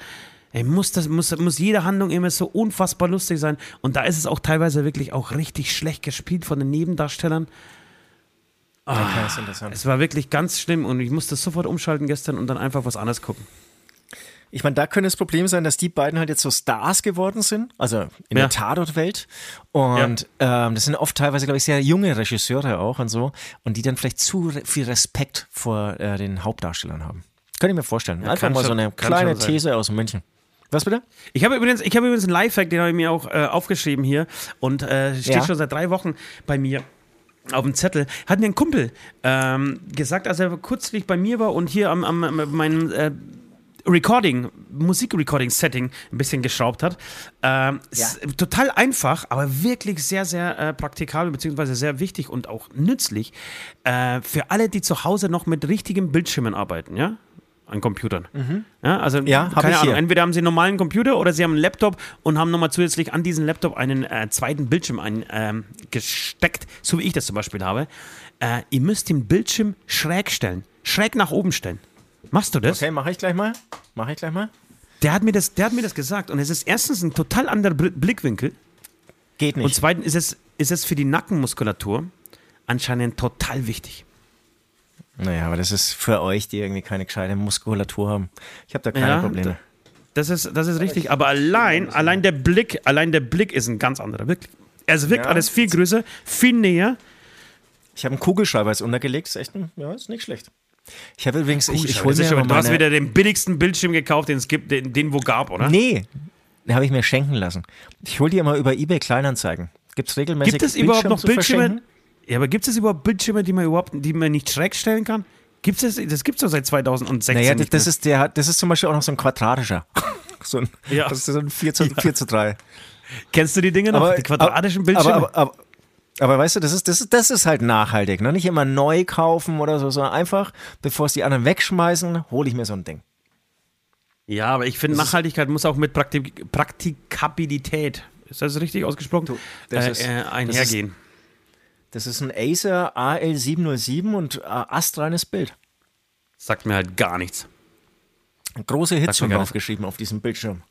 ey, muss, das, muss, muss jede Handlung immer so unfassbar lustig sein. Und da ist es auch teilweise wirklich auch richtig schlecht gespielt von den Nebendarstellern. Okay, ist interessant. Es war wirklich ganz schlimm und ich musste sofort umschalten gestern und dann einfach was anderes gucken. Ich meine, da könnte das Problem sein, dass die beiden halt jetzt so Stars geworden sind, also in Ja. der Tatort-Welt. Und ähm, das sind oft teilweise, glaube ich, sehr junge Regisseure auch und so. Und die dann vielleicht zu viel Respekt vor äh, den Hauptdarstellern haben. Könnte ich mir vorstellen. Einfach kann mal so schon- eine kann kleine. These aus München. Was bitte? Ich habe übrigens, ich habe übrigens einen Lifehack, den habe ich mir auch äh, aufgeschrieben hier und äh, steht Ja. schon seit drei Wochen bei mir auf dem Zettel. Hat mir ein Kumpel ähm, gesagt, als er kürzlich bei mir war und hier am, am, am meinem äh, Recording, Musikrecording-Setting ein bisschen geschraubt hat. Ähm, ist Total einfach, aber wirklich sehr, sehr äh, praktikabel, beziehungsweise sehr wichtig und auch nützlich äh, für alle, die zu Hause noch mit richtigen Bildschirmen arbeiten, ja? An Computern. Ja, also, Mhm. Ja, keine Ahnung, hier. entweder haben sie einen normalen Computer oder sie haben einen Laptop und haben nochmal zusätzlich an diesen Laptop einen äh, zweiten Bildschirm eingesteckt, ähm, gesteckt, so wie ich das zum Beispiel habe. Äh, ihr müsst den Bildschirm schräg stellen, schräg nach oben stellen. Machst du das? Okay, mache ich gleich mal. Mache ich gleich mal. Der, hat mir das, der hat mir das gesagt und es ist erstens ein total anderer Bl- Blickwinkel Geht und nicht. zweitens ist es, ist es für die Nackenmuskulatur anscheinend total wichtig. Naja, aber das ist für euch, die irgendwie keine gescheite Muskulatur haben. Ich habe da keine Ja, Probleme. Das ist, das ist richtig, aber allein, allein der Blick, allein der Blick ist ein ganz anderer, wirklich. Es wirkt Ja. alles viel größer, viel näher. Ich habe einen Kugelschreiber jetzt untergelegt. Ist echt ein, ja, ist nicht schlecht. Ich habe übrigens, ich, ich hole mir schon- du hast wieder den billigsten Bildschirm gekauft, den es gibt, den, den wo gab, oder? Nee, den habe ich mir schenken lassen. Ich hole die immer über eBay Kleinanzeigen. Gibt es regelmäßig Gibt es überhaupt Bildschirm noch Bildschirme? Ja, aber gibt es überhaupt Bildschirme, die man überhaupt, die man nicht schräg stellen kann? Gibt es das? Das gibt es doch seit 2016 Naja, das, das ist der, das ist zum Beispiel auch noch so ein quadratischer. So ein, Ja. Das ist so ein 4 zu, 4 zu 3. Kennst du die Dinge noch? die quadratischen Bildschirme? Aber, aber, aber, weißt du, das ist, das, ist, das ist halt nachhaltig. Ne? Nicht immer neu kaufen oder so, sondern einfach, bevor es die anderen wegschmeißen, hole ich mir so ein Ding. ja, aber ich finde, Nachhaltigkeit muss auch mit Praktik Praktikabilität, ist das richtig ausgesprochen, das äh, ist- äh, das einhergehen. Das ist ein Acer AL707 und äh, astreines Bild. Sagt mir halt gar nichts. Große Hits schon draufgeschrieben auf diesem Bildschirm.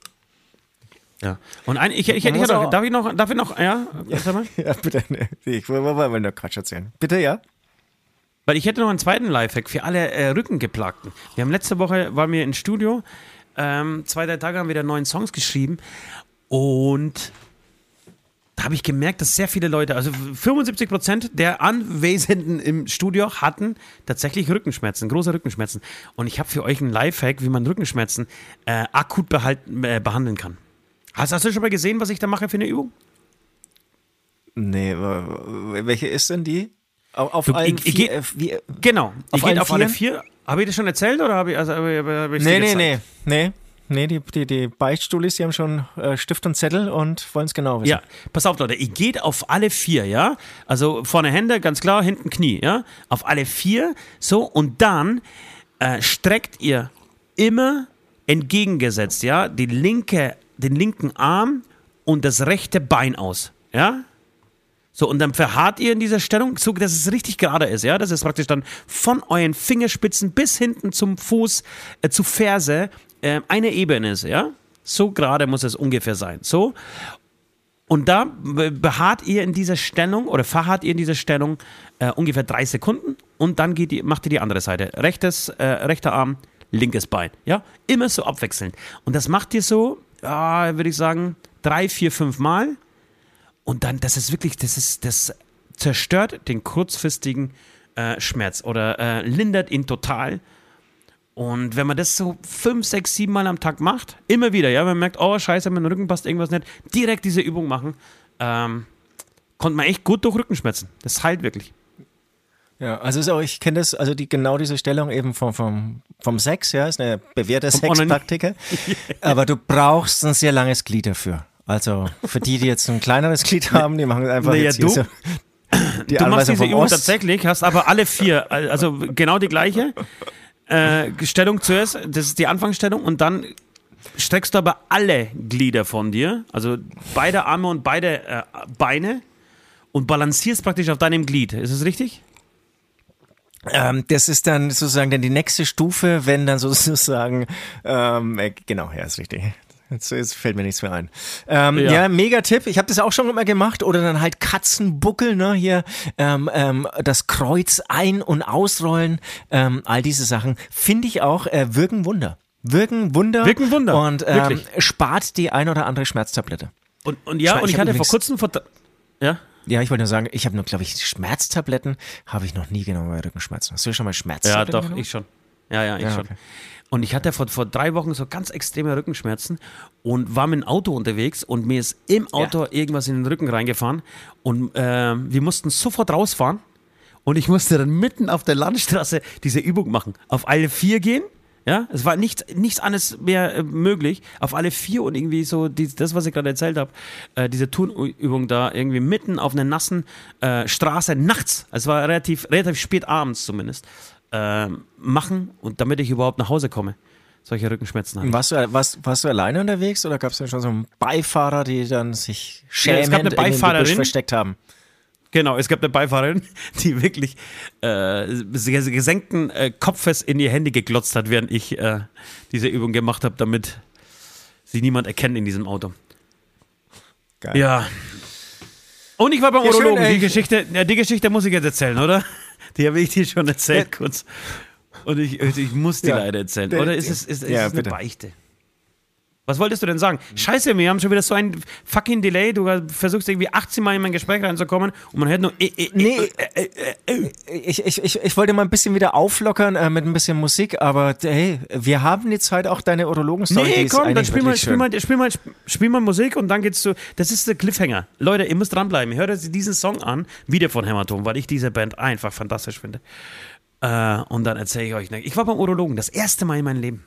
Ja. Und ein, ich, ich, ich, ich auch- darf ich noch, darf ich noch, ja, mal? Ja, bitte. Nee, ich wollte nur Quatsch erzählen. Bitte, ja? Weil ich hätte noch einen zweiten Lifehack für alle äh, Rückengeplagten. Wir haben letzte Woche, waren wir im Studio, ähm, zwei, drei Tage haben wir da neuen Songs geschrieben und da habe ich gemerkt, dass sehr viele Leute, also 75 Prozent der Anwesenden im Studio hatten tatsächlich Rückenschmerzen, große Rückenschmerzen. Und ich habe für euch einen Lifehack, wie man Rückenschmerzen äh, akut behalten, äh, behandeln kann. Hast, hast du schon mal gesehen, was ich da mache für eine Übung? Nee, welche ist denn die? Auf, Du, allen ich- ich vier, geh- äh, wie, Genau. Auf Ihr geht auf alle vier. Habe ich das schon erzählt oder habe ich, also, habe ich, habe ich Nee, nee, nee, nee. Nee, die, die, die Beichtstuhlis, die haben schon äh, Stift und Zettel und wollen es genau wissen. Ja, pass auf, Leute, ihr geht auf alle vier, ja? Also vorne Hände, ganz klar, hinten Knie, ja? Auf alle vier, so, und dann äh, streckt ihr immer entgegengesetzt, ja? Die linke, den linken Arm und das rechte Bein aus, ja? So, und dann verharrt ihr in dieser Stellung, so dass es richtig gerade ist, ja? Das ist praktisch dann von euren Fingerspitzen bis hinten zum Fuß, äh, zu Ferse, äh, eine Ebene ist, ja? So gerade muss es ungefähr sein. So. Und da be- beharrt ihr in dieser Stellung oder verharrt ihr in dieser Stellung äh, ungefähr drei Sekunden und dann geht ihr, macht ihr die andere Seite. Rechtes, äh, rechter Arm, linkes Bein. Ja? Immer so abwechselnd. Und das macht ihr so, ja, würde ich sagen, drei, vier, fünf Mal. Und dann, das ist wirklich, das ist, das zerstört den kurzfristigen äh, Schmerz oder äh, lindert ihn total. Und wenn man das so fünf, sechs, sieben Mal am Tag macht, immer wieder, ja, man merkt, oh scheiße, mein Rücken passt irgendwas nicht, direkt diese Übung machen, ähm, konnte man echt gut durch Rückenschmerzen. Das heilt wirklich. Ja, also ist auch, ich kenne das, also die genau diese Stellung eben vom, vom, vom Sex, ja, ist eine bewährte Onanen- Sexpraktiker. Aber du brauchst ein sehr langes Glied dafür. Also für die, die jetzt ein kleineres Glied haben, die machen einfach Naja, jetzt hier du- so die Du machst diese Übung Ost. tatsächlich, hast aber alle vier, also genau die gleiche äh, Stellung zuerst, das ist die Anfangsstellung und dann streckst du aber alle Glieder von dir, also beide Arme und beide äh, Beine und balancierst praktisch auf deinem Glied. Ist es richtig? Ähm, das ist dann sozusagen dann die nächste Stufe, wenn dann sozusagen, ähm, äh, genau, ja, ist richtig. Jetzt, jetzt, fällt mir nichts mehr ein. Ähm, ja. ja. mega Tipp. Ich habe das auch schon immer gemacht. Oder dann halt Katzenbuckel, ne? Hier ähm, ähm, das Kreuz ein- und ausrollen. Ähm, all diese Sachen finde ich auch äh, wirken Wunder. Wirken Wunder. Wirken Wunder. Und ähm, spart die ein oder andere Schmerztablette. Und, und ja, ich, und ich, ich hatte vor kurzem vor, ja. Ja, ich wollte nur sagen, ich habe nur, glaube ich, Schmerztabletten habe ich noch nie genommen bei Rückenschmerzen. Hast du schon mal Schmerztabletten? Ja, doch, genommen? ich schon. Ja, ja, ich ja, schon. Okay. Und ich hatte vor, vor drei Wochen so ganz extreme Rückenschmerzen und war mit dem Auto unterwegs und mir ist im Auto ja. irgendwas in den Rücken reingefahren und äh, wir mussten sofort rausfahren und ich musste dann mitten auf der Landstraße diese Übung machen. Auf alle vier gehen ja, es war nichts, nichts anderes mehr äh, möglich. Auf alle vier und irgendwie so, die, das, was ich gerade erzählt habe, äh, diese Turnübung da irgendwie mitten auf einer nassen äh, Straße nachts, es war relativ, relativ spät abends zumindest, äh, machen und damit ich überhaupt nach Hause komme. Solche Rückenschmerzen haben. Warst du, warst, warst du alleine unterwegs oder gab es denn schon so einen Beifahrer, die dann sich schämend ja, es gab eine Beifahrerin, versteckt haben? Genau, es gab eine Beifahrerin, die wirklich äh, gesenkten äh, Kopfes in ihr Handy geglotzt hat, während ich äh, diese Übung gemacht habe, damit sie niemand erkennt in diesem Auto. Geil. Ja. Und ich war beim ja, Urologen. Schön, die, Geschichte, ja, die Geschichte muss ich jetzt erzählen, oder? Die habe ich dir schon erzählt, ja. kurz. Und ich, ich muss die leider erzählen. Oder ist es, ist, ist es eine Beichte? Was wolltest du denn sagen? Scheiße, wir haben schon wieder so ein fucking Delay. Du versuchst irgendwie 18 Mal in mein Gespräch reinzukommen und man hört nur. Äh, äh, nee, äh, ich, ich, ich, ich wollte mal ein bisschen wieder auflockern äh, mit ein bisschen Musik, aber hey, wir haben jetzt halt auch deine Urologen-Story. Nee, komm, dann spiel mal, spiel, mal, spiel, mal, spiel mal Musik und dann geht's zu. Das ist der Cliffhanger. Leute, ihr müsst dranbleiben. Hört euch diesen Song an, wieder von Hämatom, weil ich diese Band einfach fantastisch finde. Äh, und dann erzähle ich euch. Ne, ich war beim Urologen, das erste Mal in meinem Leben.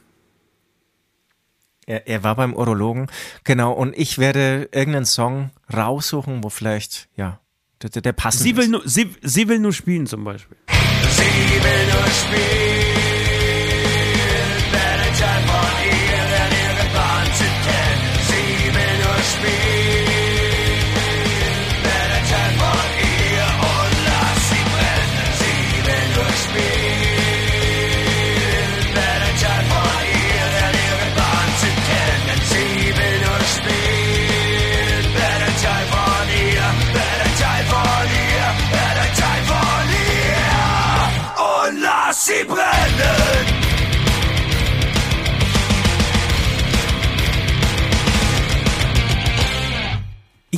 Er, er war beim Urologen, genau. Und ich werde irgendeinen Song raussuchen, wo vielleicht, ja, der, der passend sie will ist. Nur, sie, sie will nur spielen zum Beispiel. Sie will nur spielen.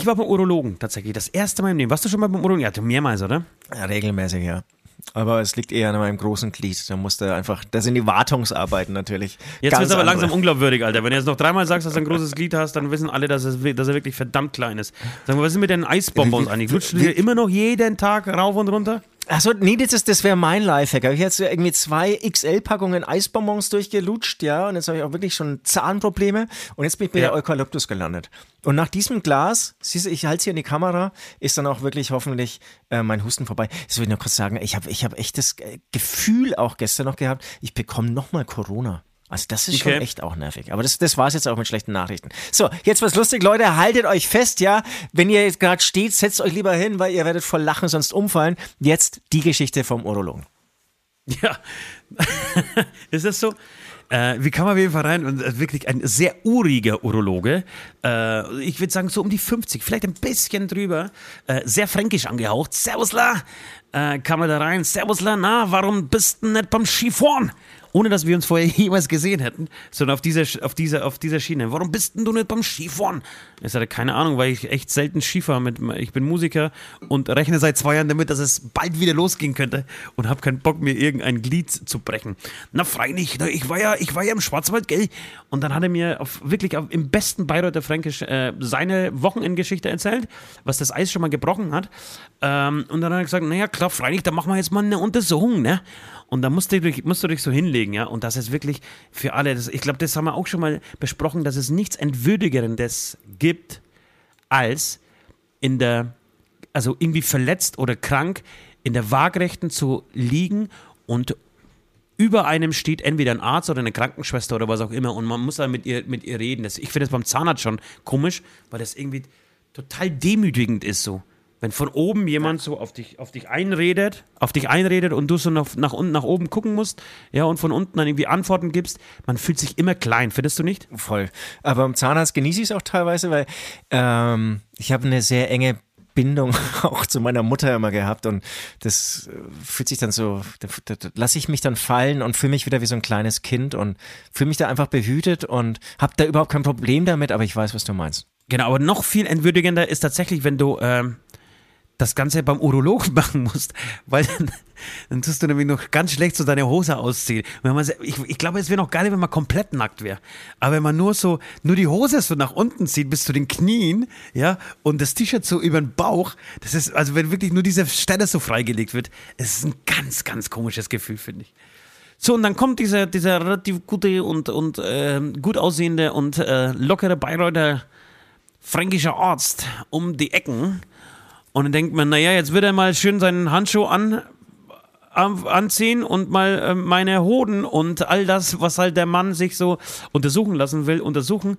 Ich war beim Urologen tatsächlich. Das erste Mal im Leben. Warst du schon mal beim Urologen? Ja, du mehrmals, oder? Ja, regelmäßig, ja. Aber es liegt eher an meinem großen Glied. Da musste einfach, da sind die Wartungsarbeiten natürlich. Jetzt wird es aber andere. langsam unglaubwürdig, Alter. Wenn du jetzt noch dreimal sagst, dass du ein großes Glied hast, dann wissen alle, dass, es, dass er wirklich verdammt klein ist. Sag mal, was ist mit den Eisbonbons eigentlich? Lutschst du dir immer noch jeden Tag rauf und runter? Achso, nee, das, das wäre mein Lifehack. Ich habe jetzt irgendwie zwei XL-Packungen Eisbonbons durchgelutscht, ja, und jetzt habe ich auch wirklich schon Zahnprobleme und jetzt bin ich bei ja. der Eukalyptus gelandet. Und nach diesem Glas, siehst du, ich halte es hier in die Kamera, ist dann auch wirklich hoffentlich äh, mein Husten vorbei. Das will ich nur kurz sagen, ich habe ich hab echt das äh, Gefühl auch gestern noch gehabt, ich bekomme nochmal Corona. Also das ist okay. schon echt auch nervig. Aber das, das war es jetzt auch mit schlechten Nachrichten. So, jetzt was lustig, Leute, haltet euch fest, ja. Wenn ihr jetzt gerade steht, setzt euch lieber hin, weil ihr werdet voll lachen, sonst umfallen. Jetzt die Geschichte vom Urologen. Ja, ist das so? Äh, wie kam man auf jeden Fall rein? Und äh, wirklich ein sehr uriger Urologe. Äh, ich würde sagen, so um die 50, vielleicht ein bisschen drüber. Äh, sehr fränkisch angehaucht. Servusla! Äh, kam er da rein. Servusla, na, warum bist du nicht beim Skifahren? Ohne dass wir uns vorher jemals gesehen hätten, sondern auf dieser, auf dieser, auf dieser Schiene. Warum bist denn du nicht beim Skifahren? Ich hatte keine Ahnung, weil ich echt selten Skifahre. Mit, ich bin Musiker und rechne seit zwei Jahren damit, dass es bald wieder losgehen könnte und habe keinen Bock, mir irgendein Glied zu brechen. Na, freilich, ich war ja, ich war ja im Schwarzwald, gell? Und dann hat er mir auf, wirklich auf, im besten Bayreuther Fränkisch äh, seine Wochenendgeschichte erzählt, was das Eis schon mal gebrochen hat. Ähm, und dann hat er gesagt, naja, klar, freilich, da machen wir jetzt mal eine Untersuchung, ne? Und da musst du, dich, musst du dich so hinlegen, ja. Und das ist wirklich für alle, das, ich glaube, das haben wir auch schon mal besprochen, dass es nichts Entwürdigerendes gibt, als in der, also irgendwie verletzt oder krank in der Waagrechten zu liegen und über einem steht entweder ein Arzt oder eine Krankenschwester oder was auch immer und man muss dann mit ihr, mit ihr reden. Das, ich finde das beim Zahnarzt schon komisch, weil das irgendwie total demütigend ist so. Wenn von oben jemand so auf dich, auf dich einredet, auf dich einredet und du so nach, nach unten, nach oben gucken musst, ja, und von unten dann irgendwie Antworten gibst, man fühlt sich immer klein, findest du nicht? Voll. Aber beim Zahnarzt genieße ich es auch teilweise, weil ähm, ich habe eine sehr enge Bindung auch zu meiner Mutter immer gehabt und das äh, fühlt sich dann so, da, da, da lasse ich mich dann fallen und fühle mich wieder wie so ein kleines Kind und fühle mich da einfach behütet und habe da überhaupt kein Problem damit, aber ich weiß, was du meinst. Genau, aber noch viel entwürdigender ist tatsächlich, wenn du ähm, das Ganze beim Urologen machen musst, weil dann, dann tust du nämlich noch ganz schlecht so deine Hose ausziehen. Wenn man, ich, ich glaube, es wäre noch geil, wenn man komplett nackt wäre. Aber wenn man nur so, nur die Hose so nach unten zieht bis zu den Knien, ja, und das T-Shirt so über den Bauch, das ist, also wenn wirklich nur diese Stelle so freigelegt wird, es ist ein ganz, ganz komisches Gefühl, finde ich. So, und dann kommt dieser, dieser relativ gute und, und äh, gut aussehende und äh, lockere Bayreuther fränkischer Arzt um die Ecken und dann denkt man, naja, jetzt wird er mal schön seinen Handschuh an, anziehen und mal äh, meine Hoden und all das, was halt der Mann sich so untersuchen lassen will, untersuchen.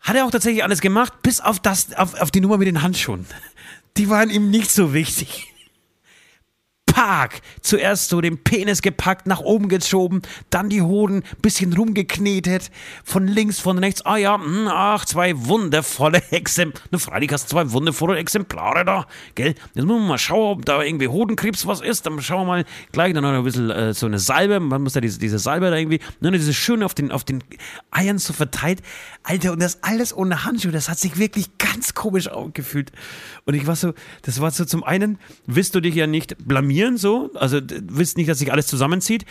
Hat er auch tatsächlich alles gemacht, bis auf das, auf, auf die Nummer mit den Handschuhen. Die waren ihm nicht so wichtig. Park. Zuerst so den Penis gepackt, nach oben geschoben, dann die Hoden, bisschen rumgeknetet, von links, von rechts. Ah ja, mh, ach, zwei wundervolle Exemplare. Ne, freilich hast zwei wundervolle Exemplare da, gell? Jetzt müssen wir mal schauen, ob da irgendwie Hodenkrebs was ist. Dann schauen wir mal gleich, dann noch ein bisschen äh, so eine Salbe. Man muss da diese, diese Salbe da irgendwie, ne, diese schön auf den, auf den Eiern so verteilt. Alter, und das alles ohne Handschuhe, das hat sich wirklich ganz komisch angefühlt. Und ich war so, das war so zum einen, willst du dich ja nicht blamieren, so, also willst nicht, dass sich alles zusammenzieht.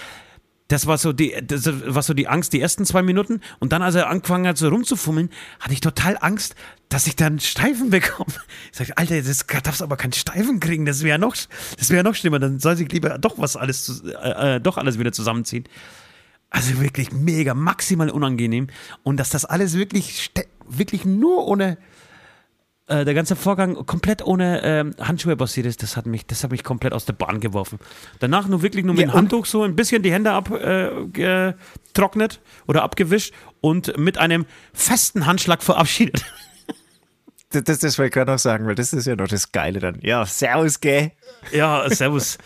Das war so die, das war so die Angst, die ersten zwei Minuten. Und dann, als er angefangen hat, so rumzufummeln, hatte ich total Angst, dass ich dann Steifen bekomme. Ich sage, Alter, das darfst aber keinen Steifen kriegen. Das wäre noch, das wäre noch schlimmer. Dann soll sich lieber doch was alles, äh, äh, doch alles wieder zusammenziehen. Also wirklich mega, maximal unangenehm. Und dass das alles wirklich, wirklich nur ohne, äh, der ganze Vorgang komplett ohne ähm, Handschuhe passiert ist, das hat, mich, das hat mich komplett aus der Bahn geworfen. Danach nur wirklich nur mit ja, dem Handtuch so ein bisschen die Hände abgetrocknet äh, oder abgewischt und mit einem festen Handschlag verabschiedet. Das, das, das wollte ich gerade noch sagen, weil das ist ja noch das Geile dann. Ja, servus, gell? Ja, servus.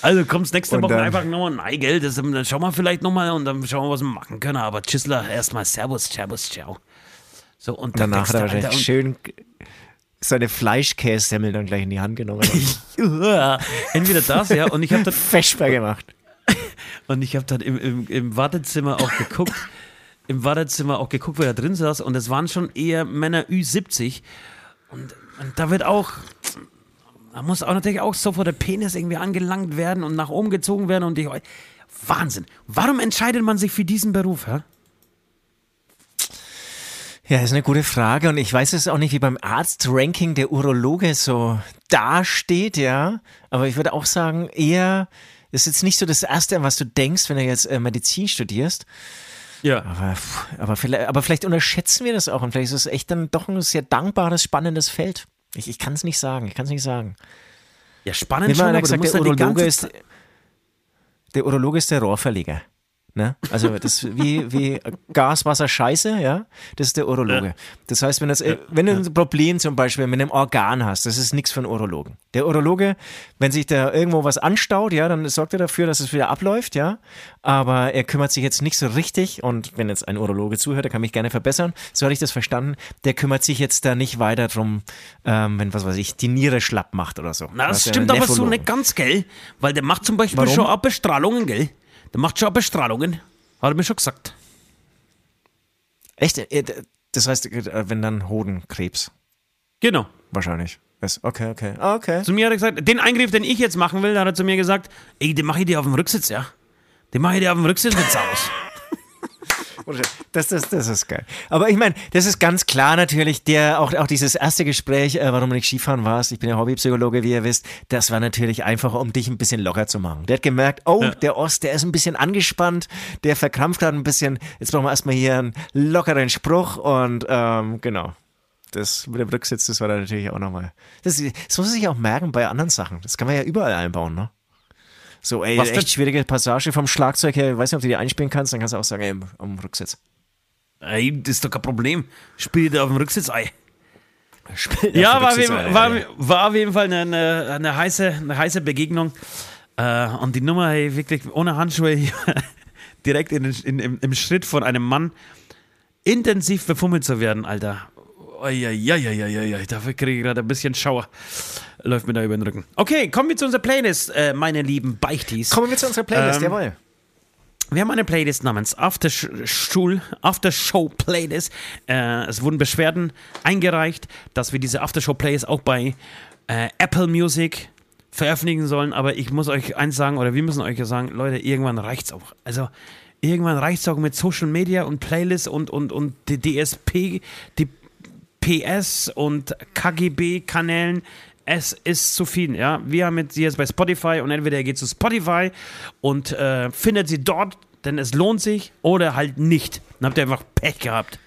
Also kommst nächste und Woche dann, einfach nochmal, nein, gell, das, dann schauen wir vielleicht nochmal und dann schauen wir, was wir machen können. Aber Tschüssler, erstmal Servus, Servus, ciao. So, und danach hat er wahrscheinlich schön seine Fleischkässemmel dann gleich in die Hand genommen. Entweder das, ja, und ich habe dann. Feschbar gemacht. Und ich habe dann im, im, im Wartezimmer auch geguckt, im Wartezimmer auch geguckt, wer da drin saß. Und es waren schon eher Männer Ü70. Und, und da wird auch, da muss auch natürlich auch sofort der Penis irgendwie angelangt werden und nach oben gezogen werden. Und die, Wahnsinn. Warum entscheidet man sich für diesen Beruf, hä? Ja, ist eine gute Frage und ich weiß es auch nicht, wie beim Arztranking der Urologe so dasteht, ja. Aber ich würde auch sagen, eher, das ist jetzt nicht so das Erste, an was du denkst, wenn du jetzt äh, Medizin studierst. Ja. Aber, aber, vielleicht, aber vielleicht unterschätzen wir das auch und vielleicht ist es echt dann doch ein sehr dankbares, spannendes Feld. Ich, ich kann es nicht sagen, ich kann es nicht sagen. Ja, spannend schon, aber gesagt, der Urologe ist, der Urologe ist der Rohrverleger. Ne? Also das wie, wie Gas, Wasser, Scheiße, ja, das ist der Urologe. Ja. Das heißt, wenn, das, wenn du ein Problem zum Beispiel mit einem Organ hast, das ist nichts für einen Urologen. Der Urologe, wenn sich da irgendwo was anstaut, ja, dann sorgt er dafür, dass es wieder abläuft, ja. Aber er kümmert sich jetzt nicht so richtig, und wenn jetzt ein Urologe zuhört, der kann mich gerne verbessern, so hatte ich das verstanden, der kümmert sich jetzt da nicht weiter drum, ähm, wenn, was weiß ich, die Niere schlapp macht oder so. Na, das stimmt aber so nicht ganz, gell? Weil der macht zum Beispiel Warum? schon Abbestrahlungen, gell? Der macht schon Bestrahlungen. Hat er mir schon gesagt. Echt? Äh, das heißt, äh, wenn dann Hodenkrebs. Genau. Wahrscheinlich. Okay, okay. Okay. Zu mir hat er gesagt, den Eingriff, den ich jetzt machen will, da hat er zu mir gesagt, ey, den mache ich dir auf dem Rücksitz, ja. Den mache ich dir auf dem Rücksitz aus. Das, das, das ist geil. Aber ich meine, das ist ganz klar natürlich, der, auch, auch dieses erste Gespräch, äh, warum du nicht Skifahren warst, ich bin ja Hobbypsychologe, wie ihr wisst, das war natürlich einfach, um dich ein bisschen locker zu machen. Der hat gemerkt, oh, ja. der Ost, der ist ein bisschen angespannt, der verkrampft gerade ein bisschen, jetzt brauchen wir erstmal hier einen lockeren Spruch und ähm, genau. Das mit dem Rücksitz, das war dann natürlich auch nochmal. Das, das muss man sich auch merken bei anderen Sachen. Das kann man ja überall einbauen, ne? So, ey, Was echt schwierige Passage vom Schlagzeug her. Ich weiß nicht, ob du die einspielen kannst. Dann kannst du auch sagen, ey, am Rücksitz. Ey, das ist doch kein Problem. Spiel dir auf dem Rücksitz Ei. Ja, war, auf Rücksitz, jeden- ey. war, war auf jeden Fall eine, eine, heiße, eine heiße Begegnung. Äh, und die Nummer, hey, wirklich ohne Handschuhe, direkt in, in, im, im Schritt von einem Mann intensiv befummelt zu werden, Alter. Eieieiei, dafür kriege ich gerade ein bisschen Schauer. Läuft mir da über den Rücken. Okay, kommen wir zu unserer Playlist, äh, meine lieben Beichtis. Kommen wir zu unserer Playlist, Ähm, jawohl. Wir haben eine Playlist namens After, Stuhl, After Show Playlist. Äh, es wurden Beschwerden eingereicht, dass wir diese After Show Playlist auch bei äh, Apple Music veröffentlichen sollen. Aber ich muss euch eins sagen, oder wir müssen euch ja sagen, Leute, irgendwann reicht's auch. Also irgendwann reicht's auch mit Social Media und Playlist und, und, und die DSP, die PS und KGB-Kanälen. Es ist zu viel, ja. Wir haben jetzt, sie jetzt bei Spotify und entweder ihr geht zu Spotify und äh, findet sie dort, denn es lohnt sich, oder halt nicht. Dann habt ihr einfach Pech gehabt.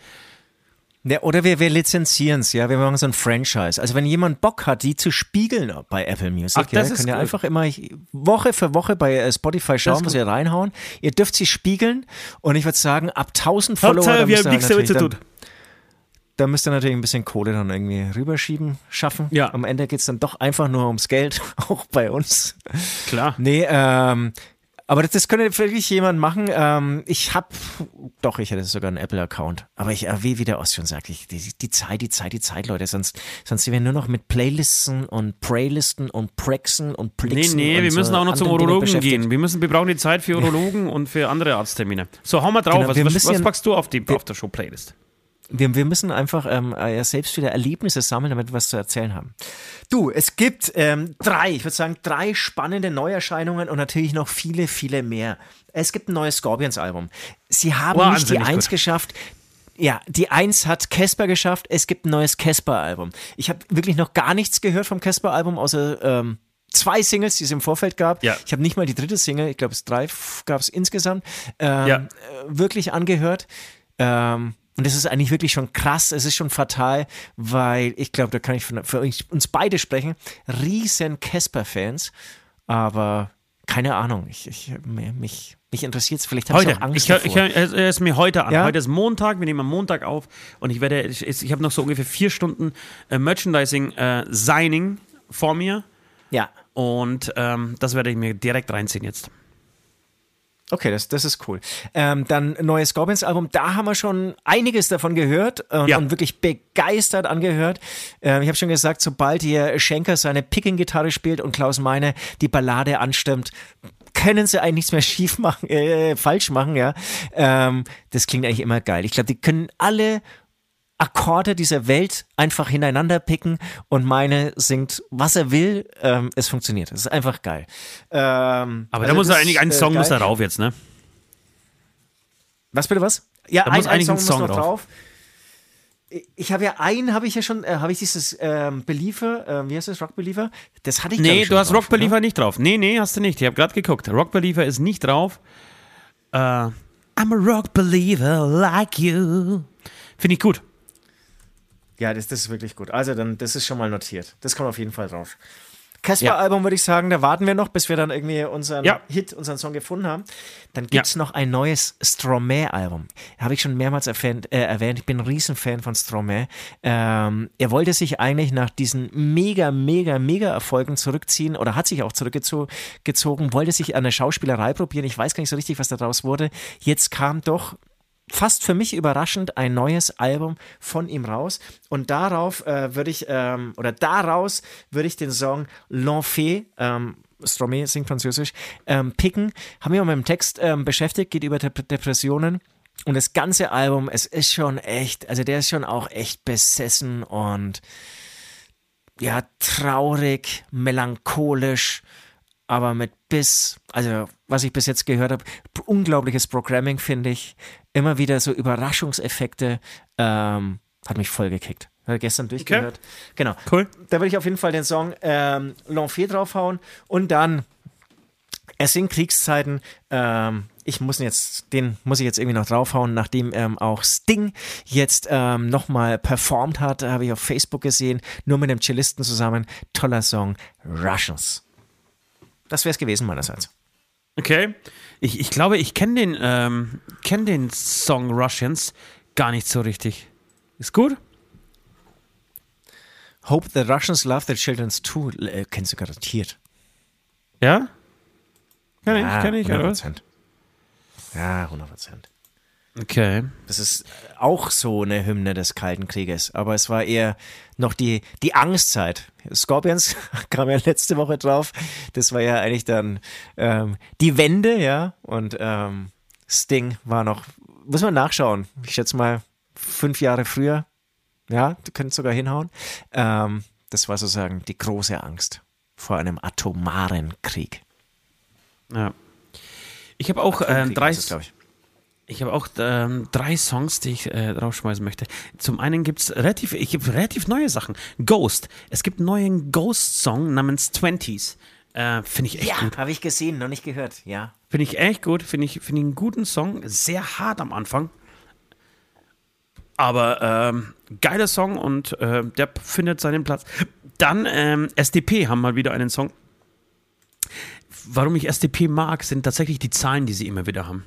Ja, oder wir, wir lizenzieren es, ja, wir machen so ein Franchise. Also wenn jemand Bock hat, die zu spiegeln bei Apple Music, Ach, das ja, könnt ihr einfach immer Woche für Woche bei äh, Spotify schauen, was ihr reinhauen. Ihr dürft sie spiegeln und ich würde sagen, ab 1000 Follower, Hauptsache, wir haben nichts damit zu dann, tun. Da müsst ihr natürlich ein bisschen Kohle dann irgendwie rüberschieben, schaffen. Ja. Am Ende geht es dann doch einfach nur ums Geld, auch bei uns. Klar. Nee, ähm, aber das, das könnte wirklich jemand machen. Ähm, ich habe, doch, ich hätte sogar einen Apple-Account. Aber ich, äh, wie, wie der Ost schon sagt, ich, die, die Zeit, die Zeit, die Zeit, Leute. Sonst, sonst sind wir nur noch mit Playlisten und Praylisten und Prexen und Nee, Plixen. nee, und wir so müssen auch noch zum Urologen gehen. Wir, müssen, wir brauchen die Zeit für Urologen und für andere Arzttermine. So, hau mal drauf. Genau, was, wir was, was packst du auf die After-Show-Playlist? Wir, wir müssen einfach ähm, äh, selbst wieder Erlebnisse sammeln, damit wir was zu erzählen haben. Du, es gibt ähm, drei, ich würde sagen, drei spannende Neuerscheinungen und natürlich noch viele, viele mehr. Es gibt ein neues Scorpions-Album. Sie haben nicht die Eins gut. geschafft. Ja, die Eins hat Casper geschafft. Es gibt ein neues Casper-Album. Ich habe wirklich noch gar nichts gehört vom Casper-Album, außer ähm, zwei Singles, die es im Vorfeld gab. Ja. Ich habe nicht mal die dritte Single, ich glaube, es drei gab es insgesamt, ähm, Ja. äh, wirklich angehört. Ähm, und das ist eigentlich wirklich schon krass, es ist schon fatal, weil ich glaube, da kann ich von, für euch, uns beide sprechen, riesen Casper-Fans, aber keine Ahnung, ich, ich, mich, mich interessiert es, vielleicht habe ich Heute. auch Angst Ich, ich, hör- es ist mir heute an. Ja? Heute ist Montag, wir nehmen am Montag auf und ich werde, ich, ich habe noch so ungefähr vier Stunden äh, Merchandising-Signing vor mir ja, und ähm, das werde ich mir direkt reinziehen jetzt. Okay, das, das ist cool. Ähm, dann neues Scorpions-Album, da haben wir schon einiges davon gehört und, Ja. und wirklich begeistert angehört. Ähm, ich habe schon gesagt, sobald hier Schenker seine Picking-Gitarre spielt und Klaus Meine die Ballade anstimmt, können sie eigentlich nichts mehr schief machen, äh, falsch machen, ja. Ähm, das klingt eigentlich immer geil. Ich glaube, die können alle Akkorde dieser Welt einfach hintereinander picken und meine singt, was er will. Ähm, es funktioniert. Es ist einfach geil. Ähm, Aber also da muss er eigentlich, ein äh, Song muss geil. da rauf jetzt, ne? Was bitte was? Ja, Da ein, muss ein eigentlich Song, ein muss Song noch drauf. drauf. Ich habe ja einen, habe ich ja schon, äh, habe ich dieses ähm, Believer, ähm, wie heißt das, Rock Believer? Das hatte ich Nee, ich, du hast drauf, Rock Believer nicht drauf. Nee, nee, hast du nicht. Ich habe gerade geguckt. Rock Believer ist nicht drauf. Äh, I'm a Rock Believer like you. Finde ich gut. Ja, das, das ist wirklich gut. Also dann, das ist schon mal notiert. Das kommt auf jeden Fall drauf. Casper-Album würde ich sagen, da warten wir noch, bis wir dann irgendwie unseren Ja. Hit, unseren Song gefunden haben. Dann gibt es noch ein neues Stromae-Album. Habe ich schon mehrmals erwähnt, äh, erwähnt. Ich bin ein Riesenfan von Stromae. Ähm, er wollte sich eigentlich nach diesen mega, mega, mega Erfolgen zurückziehen oder hat sich auch zurückgezogen, wollte sich an der Schauspielerei probieren. Ich weiß gar nicht so richtig, was daraus wurde. Jetzt kam doch fast für mich überraschend ein neues Album von ihm raus. Und darauf äh, würde ich, ähm, oder daraus würde ich den Song L'Enfer, ähm, Stromae singt französisch, ähm, picken. Haben wir mit dem Text ähm, beschäftigt, geht über Dep Depressionen. Und das ganze Album, es ist schon echt, also der ist schon auch echt besessen und ja, traurig, melancholisch, aber mit Biss. Also, was ich bis jetzt gehört habe, unglaubliches Programming, finde ich. Immer wieder so Überraschungseffekte. Ähm, hat mich voll gekickt. Habe gestern durchgehört. Genau. Cool. Da würde ich auf jeden Fall den Song ähm, L'Enfer draufhauen und dann es sind Kriegszeiten. Ähm, ich muss jetzt, den muss ich jetzt irgendwie noch draufhauen, nachdem ähm, auch Sting jetzt ähm, nochmal performt hat, habe ich auf Facebook gesehen, nur mit einem Cellisten zusammen. Toller Song, Russians. Das wäre es gewesen meinerseits. Okay. Ich, ich glaube, ich kenne den, ähm, kenn den Song Russians gar nicht so richtig. Ist gut? Hope the Russians love their children's too. Äh, kennst du garantiert. Ja? Kenn ja, ich, kenn ich, 100 oder? Prozent. Ja, 100 Prozent. Okay. Das ist auch so eine Hymne des Kalten Krieges, aber es war eher noch die, die Angstzeit. Scorpions kam ja letzte Woche drauf. Das war ja eigentlich dann ähm, die Wende, ja. Und ähm, Sting war noch, muss man nachschauen. Ich schätze mal fünf Jahre früher. Ja, du könntest sogar hinhauen. Ähm, das war sozusagen die große Angst vor einem atomaren Krieg. Ja. Ich habe auch äh, Krieg drei, glaub ich. Ich habe auch ähm, drei Songs, die ich äh, draufschmeißen möchte. Zum einen gibt es relativ, ich gibt relativ neue Sachen. Ghost. Es gibt einen neuen Ghost-Song namens Twenties. Äh, Finde ich echt Ja, gut. habe ich gesehen, noch nicht gehört. Ja. Finde ich echt gut. Finde ich, find ich einen guten Song. Sehr hart am Anfang. Aber ähm, geiler Song und äh, der findet seinen Platz. Dann ähm, SDP haben mal wieder einen Song. Warum ich SDP mag, sind tatsächlich die Zahlen, die sie immer wieder haben.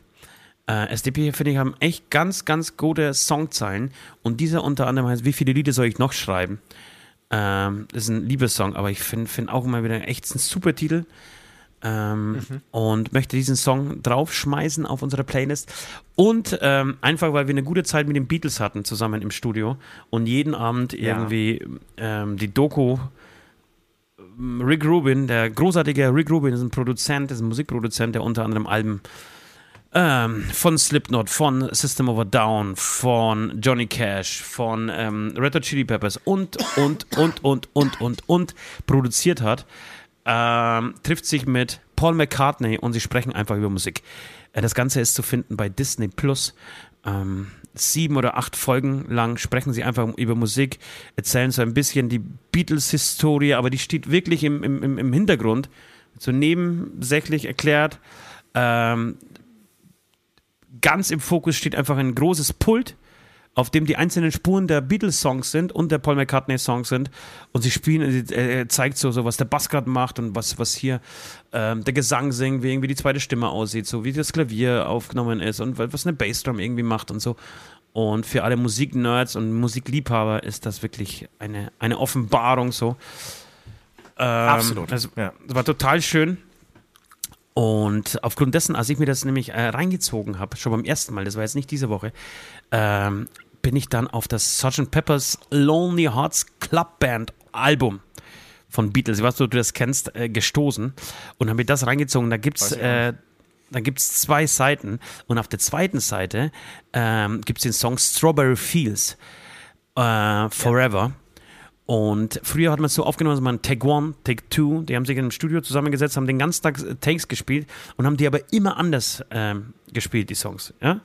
Äh, SDP, finde ich, haben echt ganz, ganz gute Songzeilen. Und dieser unter anderem heißt, wie viele Lieder soll ich noch schreiben? Ähm, das ist ein Liebessong, aber ich finde find auch immer wieder echt ein super Titel. Ähm, Und möchte diesen Song draufschmeißen auf unsere Playlist. Und ähm, einfach, weil wir eine gute Zeit mit den Beatles hatten, zusammen im Studio. Und jeden Abend Ja. irgendwie ähm, die Doku Rick Rubin, der großartige Rick Rubin, ist ein Produzent, ist ein Musikproduzent, der unter anderem Alben ähm, von Slipknot, von System of a Down, von Johnny Cash, von ähm, Red Hot Chili Peppers und, und, und, und, und, und, und produziert hat, ähm, trifft sich mit Paul McCartney und sie sprechen einfach über Musik. Äh, das Ganze ist zu finden bei Disney Plus. Ähm, sieben oder acht Folgen lang sprechen sie einfach über Musik, erzählen so ein bisschen die Beatles-Historie, aber die steht wirklich im, im, im- Hintergrund, so nebensächlich erklärt. Ähm, ganz im Fokus steht einfach ein großes Pult, auf dem die einzelnen Spuren der Beatles-Songs sind und der Paul McCartney-Songs sind. Und sie spielen, äh, er zeigt so, so, was der Bass gerade macht und was, was hier ähm, der Gesang singt, wie irgendwie die zweite Stimme aussieht, so wie das Klavier aufgenommen ist und was eine Bassdrum irgendwie macht und so. Und für alle Musiknerds und Musikliebhaber ist das wirklich eine, eine Offenbarung so. Ähm, Absolut, Also, ja. Das war total schön. Und aufgrund dessen, als ich mir das nämlich äh, reingezogen habe, schon beim ersten Mal, das war jetzt nicht diese Woche, ähm, bin ich dann auf das Sgt. Pepper's Lonely Hearts Club Band Album von Beatles, ich weiß nicht, ob du das kennst, äh, gestoßen und habe mir das reingezogen. Da gibt es äh, da gibt's zwei Seiten und auf der zweiten Seite ähm, gibt es den Song Strawberry Fields äh, Forever. Und früher hat man es so aufgenommen, dass man Take One, Take Two, die haben sich im Studio zusammengesetzt, haben den ganzen Tag äh, Takes gespielt und haben die aber immer anders ähm, gespielt, die Songs. Ja?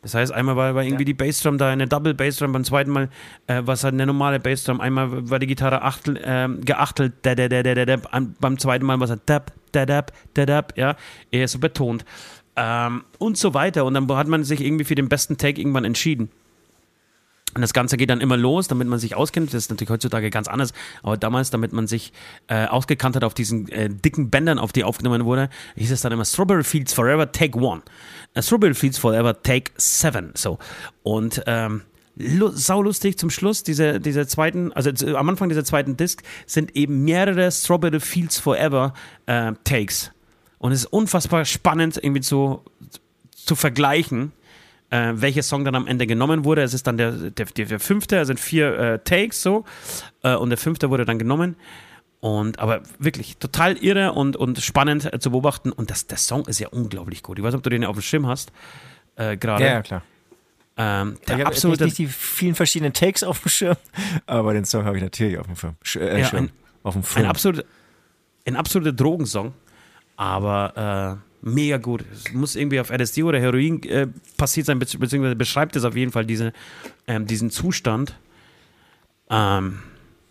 Das heißt, einmal war, war irgendwie die Bassdrum da eine Double Bassdrum, beim zweiten Mal äh, war es halt eine normale Bassdrum, einmal war die Gitarre achtel, ähm, geachtelt, da, da, da, da, da, da, beim zweiten Mal war es halt dab, da, dab, da, dab, ja, eher so betont. Ähm, und so weiter. Und dann hat man sich irgendwie für den besten Take irgendwann entschieden. Und das Ganze geht dann immer los, damit man sich auskennt. Das ist natürlich heutzutage ganz anders. Aber damals, damit man sich äh, ausgekannt hat auf diesen äh, dicken Bändern, auf die aufgenommen wurde, hieß es dann immer Strawberry Fields Forever Take One. Äh, Strawberry Fields Forever Take Seven. So. Und ähm, lu saulustig zum Schluss dieser, dieser zweiten, also äh, am Anfang dieser zweiten Disc sind eben mehrere Strawberry Fields Forever äh, Takes. Und es ist unfassbar spannend, irgendwie zu, zu vergleichen äh, welcher Song dann am Ende genommen wurde. Es ist dann der, der, der, fünfte, es sind vier äh, Takes so, äh, und der fünfte wurde dann genommen. Und aber wirklich total irre und, und spannend äh, zu beobachten. Und das, der Song ist ja unglaublich gut. Ich weiß nicht, ob du den auf dem Schirm hast. Äh, Gerade. Ja, ja, klar. Ähm, Ich der habe absolute. nicht die vielen verschiedenen Takes auf dem Schirm, aber den Song habe ich natürlich auf dem Schirm. Sch äh, Ja, Schirm. ein- auf dem Ein Film. absoluter, ein absoluter Drogensong, aber mega gut. Es muss irgendwie auf LSD oder Heroin äh, passiert sein, bezieh- beziehungsweise beschreibt es auf jeden Fall diese, ähm, diesen Zustand. Ähm,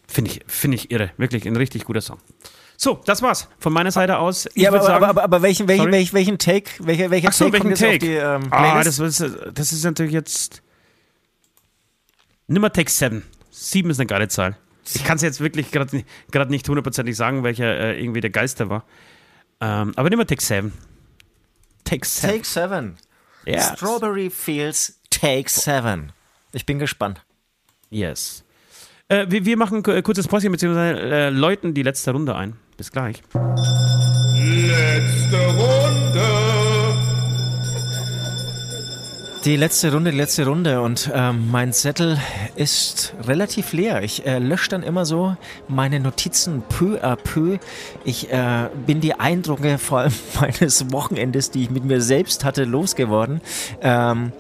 Finde ich, find ich irre. Wirklich ein richtig guter Song. So, das war's von meiner Seite aus. Ich ja, aber, sagen, aber, aber, aber welchen, welchen, welchen, welchen Take, welcher, welcher Ach so, Take welchen Take? die ähm, ah, das, ist, das ist natürlich jetzt. Nimm mal Take 7. 7 ist eine geile Zahl. Ich kann es jetzt wirklich gerade nicht, hundertprozentig sagen, welcher äh, irgendwie der Geilste war. Ähm, aber nimm mal Take 7. Take Seven. Take Seven. Yes. Strawberry Fields Take Seven. Ich bin gespannt. Yes. Äh, wir, wir machen ein kurzes Päuschen, beziehungsweise äh, läuten die letzte Runde ein. Bis gleich. Letzte Runde. Die letzte Runde, die letzte Runde und ähm, mein Zettel ist relativ leer. Ich äh, lösche dann immer so meine Notizen peu à peu. Ich äh, bin die Eindrücke vor allem meines Wochenendes, die ich mit mir selbst hatte, losgeworden. Ähm,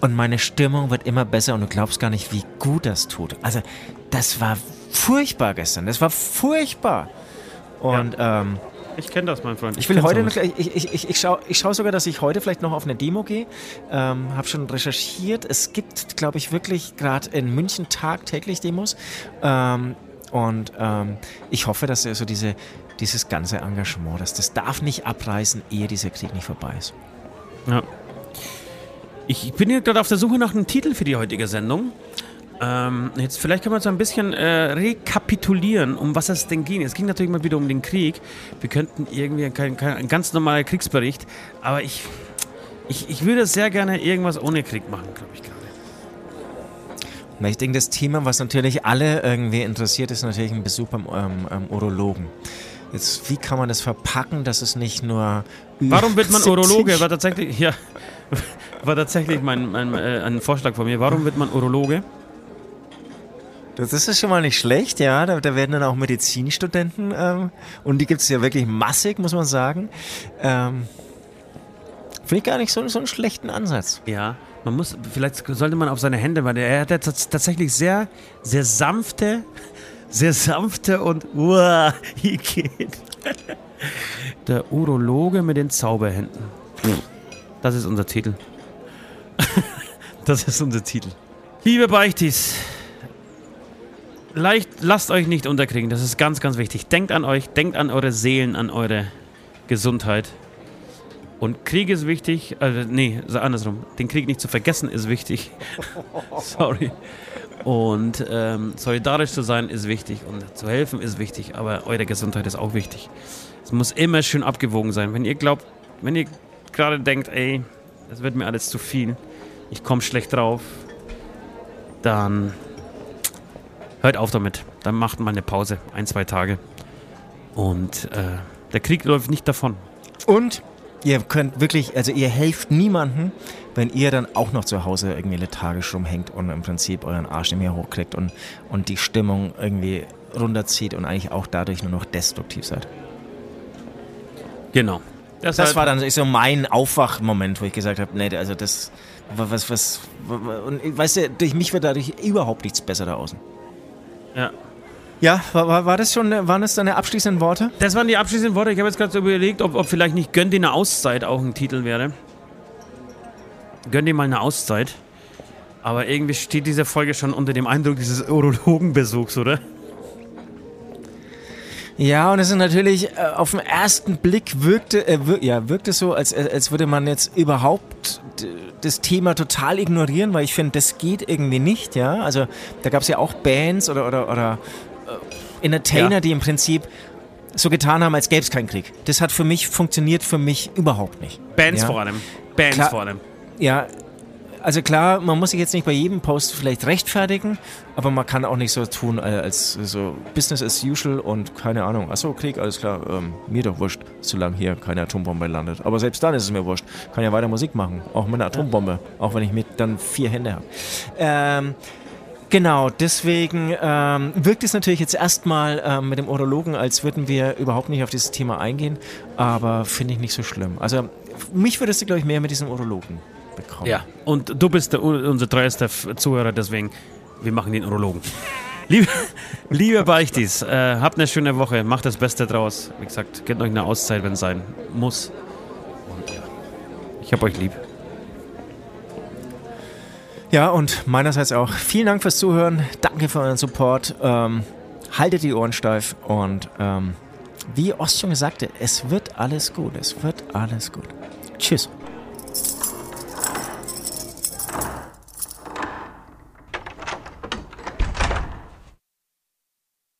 und meine Stimmung wird immer besser und du glaubst gar nicht, wie gut das tut. Also das war furchtbar gestern. Das war furchtbar. Und ähm, Ich kenne das, mein Freund. ich will kenn's heute, noch, ich, ich, ich, ich schaue ich schau sogar, dass ich heute vielleicht noch auf eine Demo gehe. Ähm, habe schon recherchiert. Es gibt, glaube ich, wirklich gerade in München tagtäglich Demos. Ähm, und ähm, ich hoffe, dass so diese, dieses ganze Engagement, dass das darf nicht abreißen, ehe dieser Krieg nicht vorbei ist. Ja. Ich bin hier gerade auf der Suche nach einem Titel für die heutige Sendung. Ähm, jetzt vielleicht können wir so ein bisschen äh, rekapitulieren, um was es denn ging. Es ging natürlich mal wieder um den Krieg. Wir könnten irgendwie kein, kein ein ganz normaler Kriegsbericht, aber ich, ich, ich würde sehr gerne irgendwas ohne Krieg machen, glaube ich gerade. Na, Ich denke, das Thema, was natürlich alle irgendwie interessiert, ist natürlich ein Besuch beim ähm, ähm, Urologen. Jetzt, wie kann man das verpacken, dass es nicht nur. Warum wird man 70 Urologe? War tatsächlich, ja, war tatsächlich mein, mein, äh, ein Vorschlag von mir. Warum wird man Urologe? Das ist schon mal nicht schlecht, ja. Da, da werden dann auch Medizinstudenten ähm, und die gibt es ja wirklich massig, muss man sagen. Ähm, Finde ich gar nicht so, so einen schlechten Ansatz. Ja, man muss, vielleicht sollte man auf seine Hände, weil er hat ja tats- tatsächlich sehr, sehr sanfte, sehr sanfte und, uah, hier geht. Der Urologe mit den Zauberhänden. Das ist unser Titel. Das ist unser Titel. Liebe Beichtis, leicht, lasst euch nicht unterkriegen, das ist ganz, ganz wichtig. Denkt an euch, denkt an eure Seelen, an eure Gesundheit. Und Krieg ist wichtig, also nee, andersrum. Den Krieg nicht zu vergessen ist wichtig. Sorry. Und ähm, solidarisch zu sein ist wichtig und zu helfen ist wichtig, aber eure Gesundheit ist auch wichtig. Es muss immer schön abgewogen sein. Wenn ihr glaubt, wenn ihr gerade denkt, ey, das wird mir alles zu viel, ich komme schlecht drauf, dann hört auf damit. Dann macht mal eine Pause, ein, zwei Tage. Und äh, der Krieg läuft nicht davon. Und ihr könnt wirklich, also ihr helft niemandem, wenn ihr dann auch noch zu Hause irgendwie lethargisch rumhängt und im Prinzip euren Arsch nicht mehr hochkriegt und, und die Stimmung irgendwie runterzieht und eigentlich auch dadurch nur noch destruktiv seid. Genau. Das war dann so mein Aufwachmoment, wo ich gesagt habe, nee, also das, was, was, was und weißt du, durch mich wird dadurch überhaupt nichts besser da außen. Ja. Ja, war, war, das schon, waren das deine abschließenden Worte? Das waren die abschließenden Worte. Ich habe jetzt gerade so überlegt, ob, ob vielleicht nicht Gönn dir eine Auszeit auch ein Titel wäre. Gönn dir mal eine Auszeit. Aber irgendwie steht diese Folge schon unter dem Eindruck dieses Urologenbesuchs, oder? Ja, und es ist natürlich, äh, auf den ersten Blick wirkte, äh, wir, ja, wirkte es so, als, äh, als würde man jetzt überhaupt das Thema total ignorieren, weil ich finde, das geht irgendwie nicht, ja. Also da gab es ja auch Bands oder, oder, oder äh, Entertainer, Ja. die im Prinzip so getan haben, als gäbe es keinen Krieg. Das hat für mich, funktioniert für mich überhaupt nicht. Bands ja. vor allem. Bands Klar. vor allem. Ja, also klar, man muss sich jetzt nicht bei jedem Post vielleicht rechtfertigen, aber man kann auch nicht so tun, äh, als so Business as usual und keine Ahnung. Achso, Krieg, alles klar, ähm, mir doch wurscht, solange hier keine Atombombe landet. Aber selbst dann ist es mir wurscht. Kann ja weiter Musik machen, auch mit einer Atombombe, auch wenn ich mit dann vier Hände habe. Ähm, Genau, deswegen ähm, wirkt es natürlich jetzt erstmal ähm, mit dem Urologen, als würden wir überhaupt nicht auf dieses Thema eingehen, aber finde ich nicht so schlimm. Also mich würdest du, glaube ich, mehr mit diesem Urologen bekommen. Ja. Und du bist der, unser treuester Zuhörer, deswegen, wir machen den Urologen. Liebe, liebe Beichtis, äh, habt eine schöne Woche, macht das Beste draus. Wie gesagt, gebt euch eine Auszeit, wenn es sein muss. Und ja, ich hab euch lieb. Ja, und meinerseits auch vielen Dank fürs Zuhören. Danke für euren Support. Ähm, haltet die Ohren steif und ähm, wie Ost schon sagte, es wird alles gut. Es wird alles gut. Tschüss.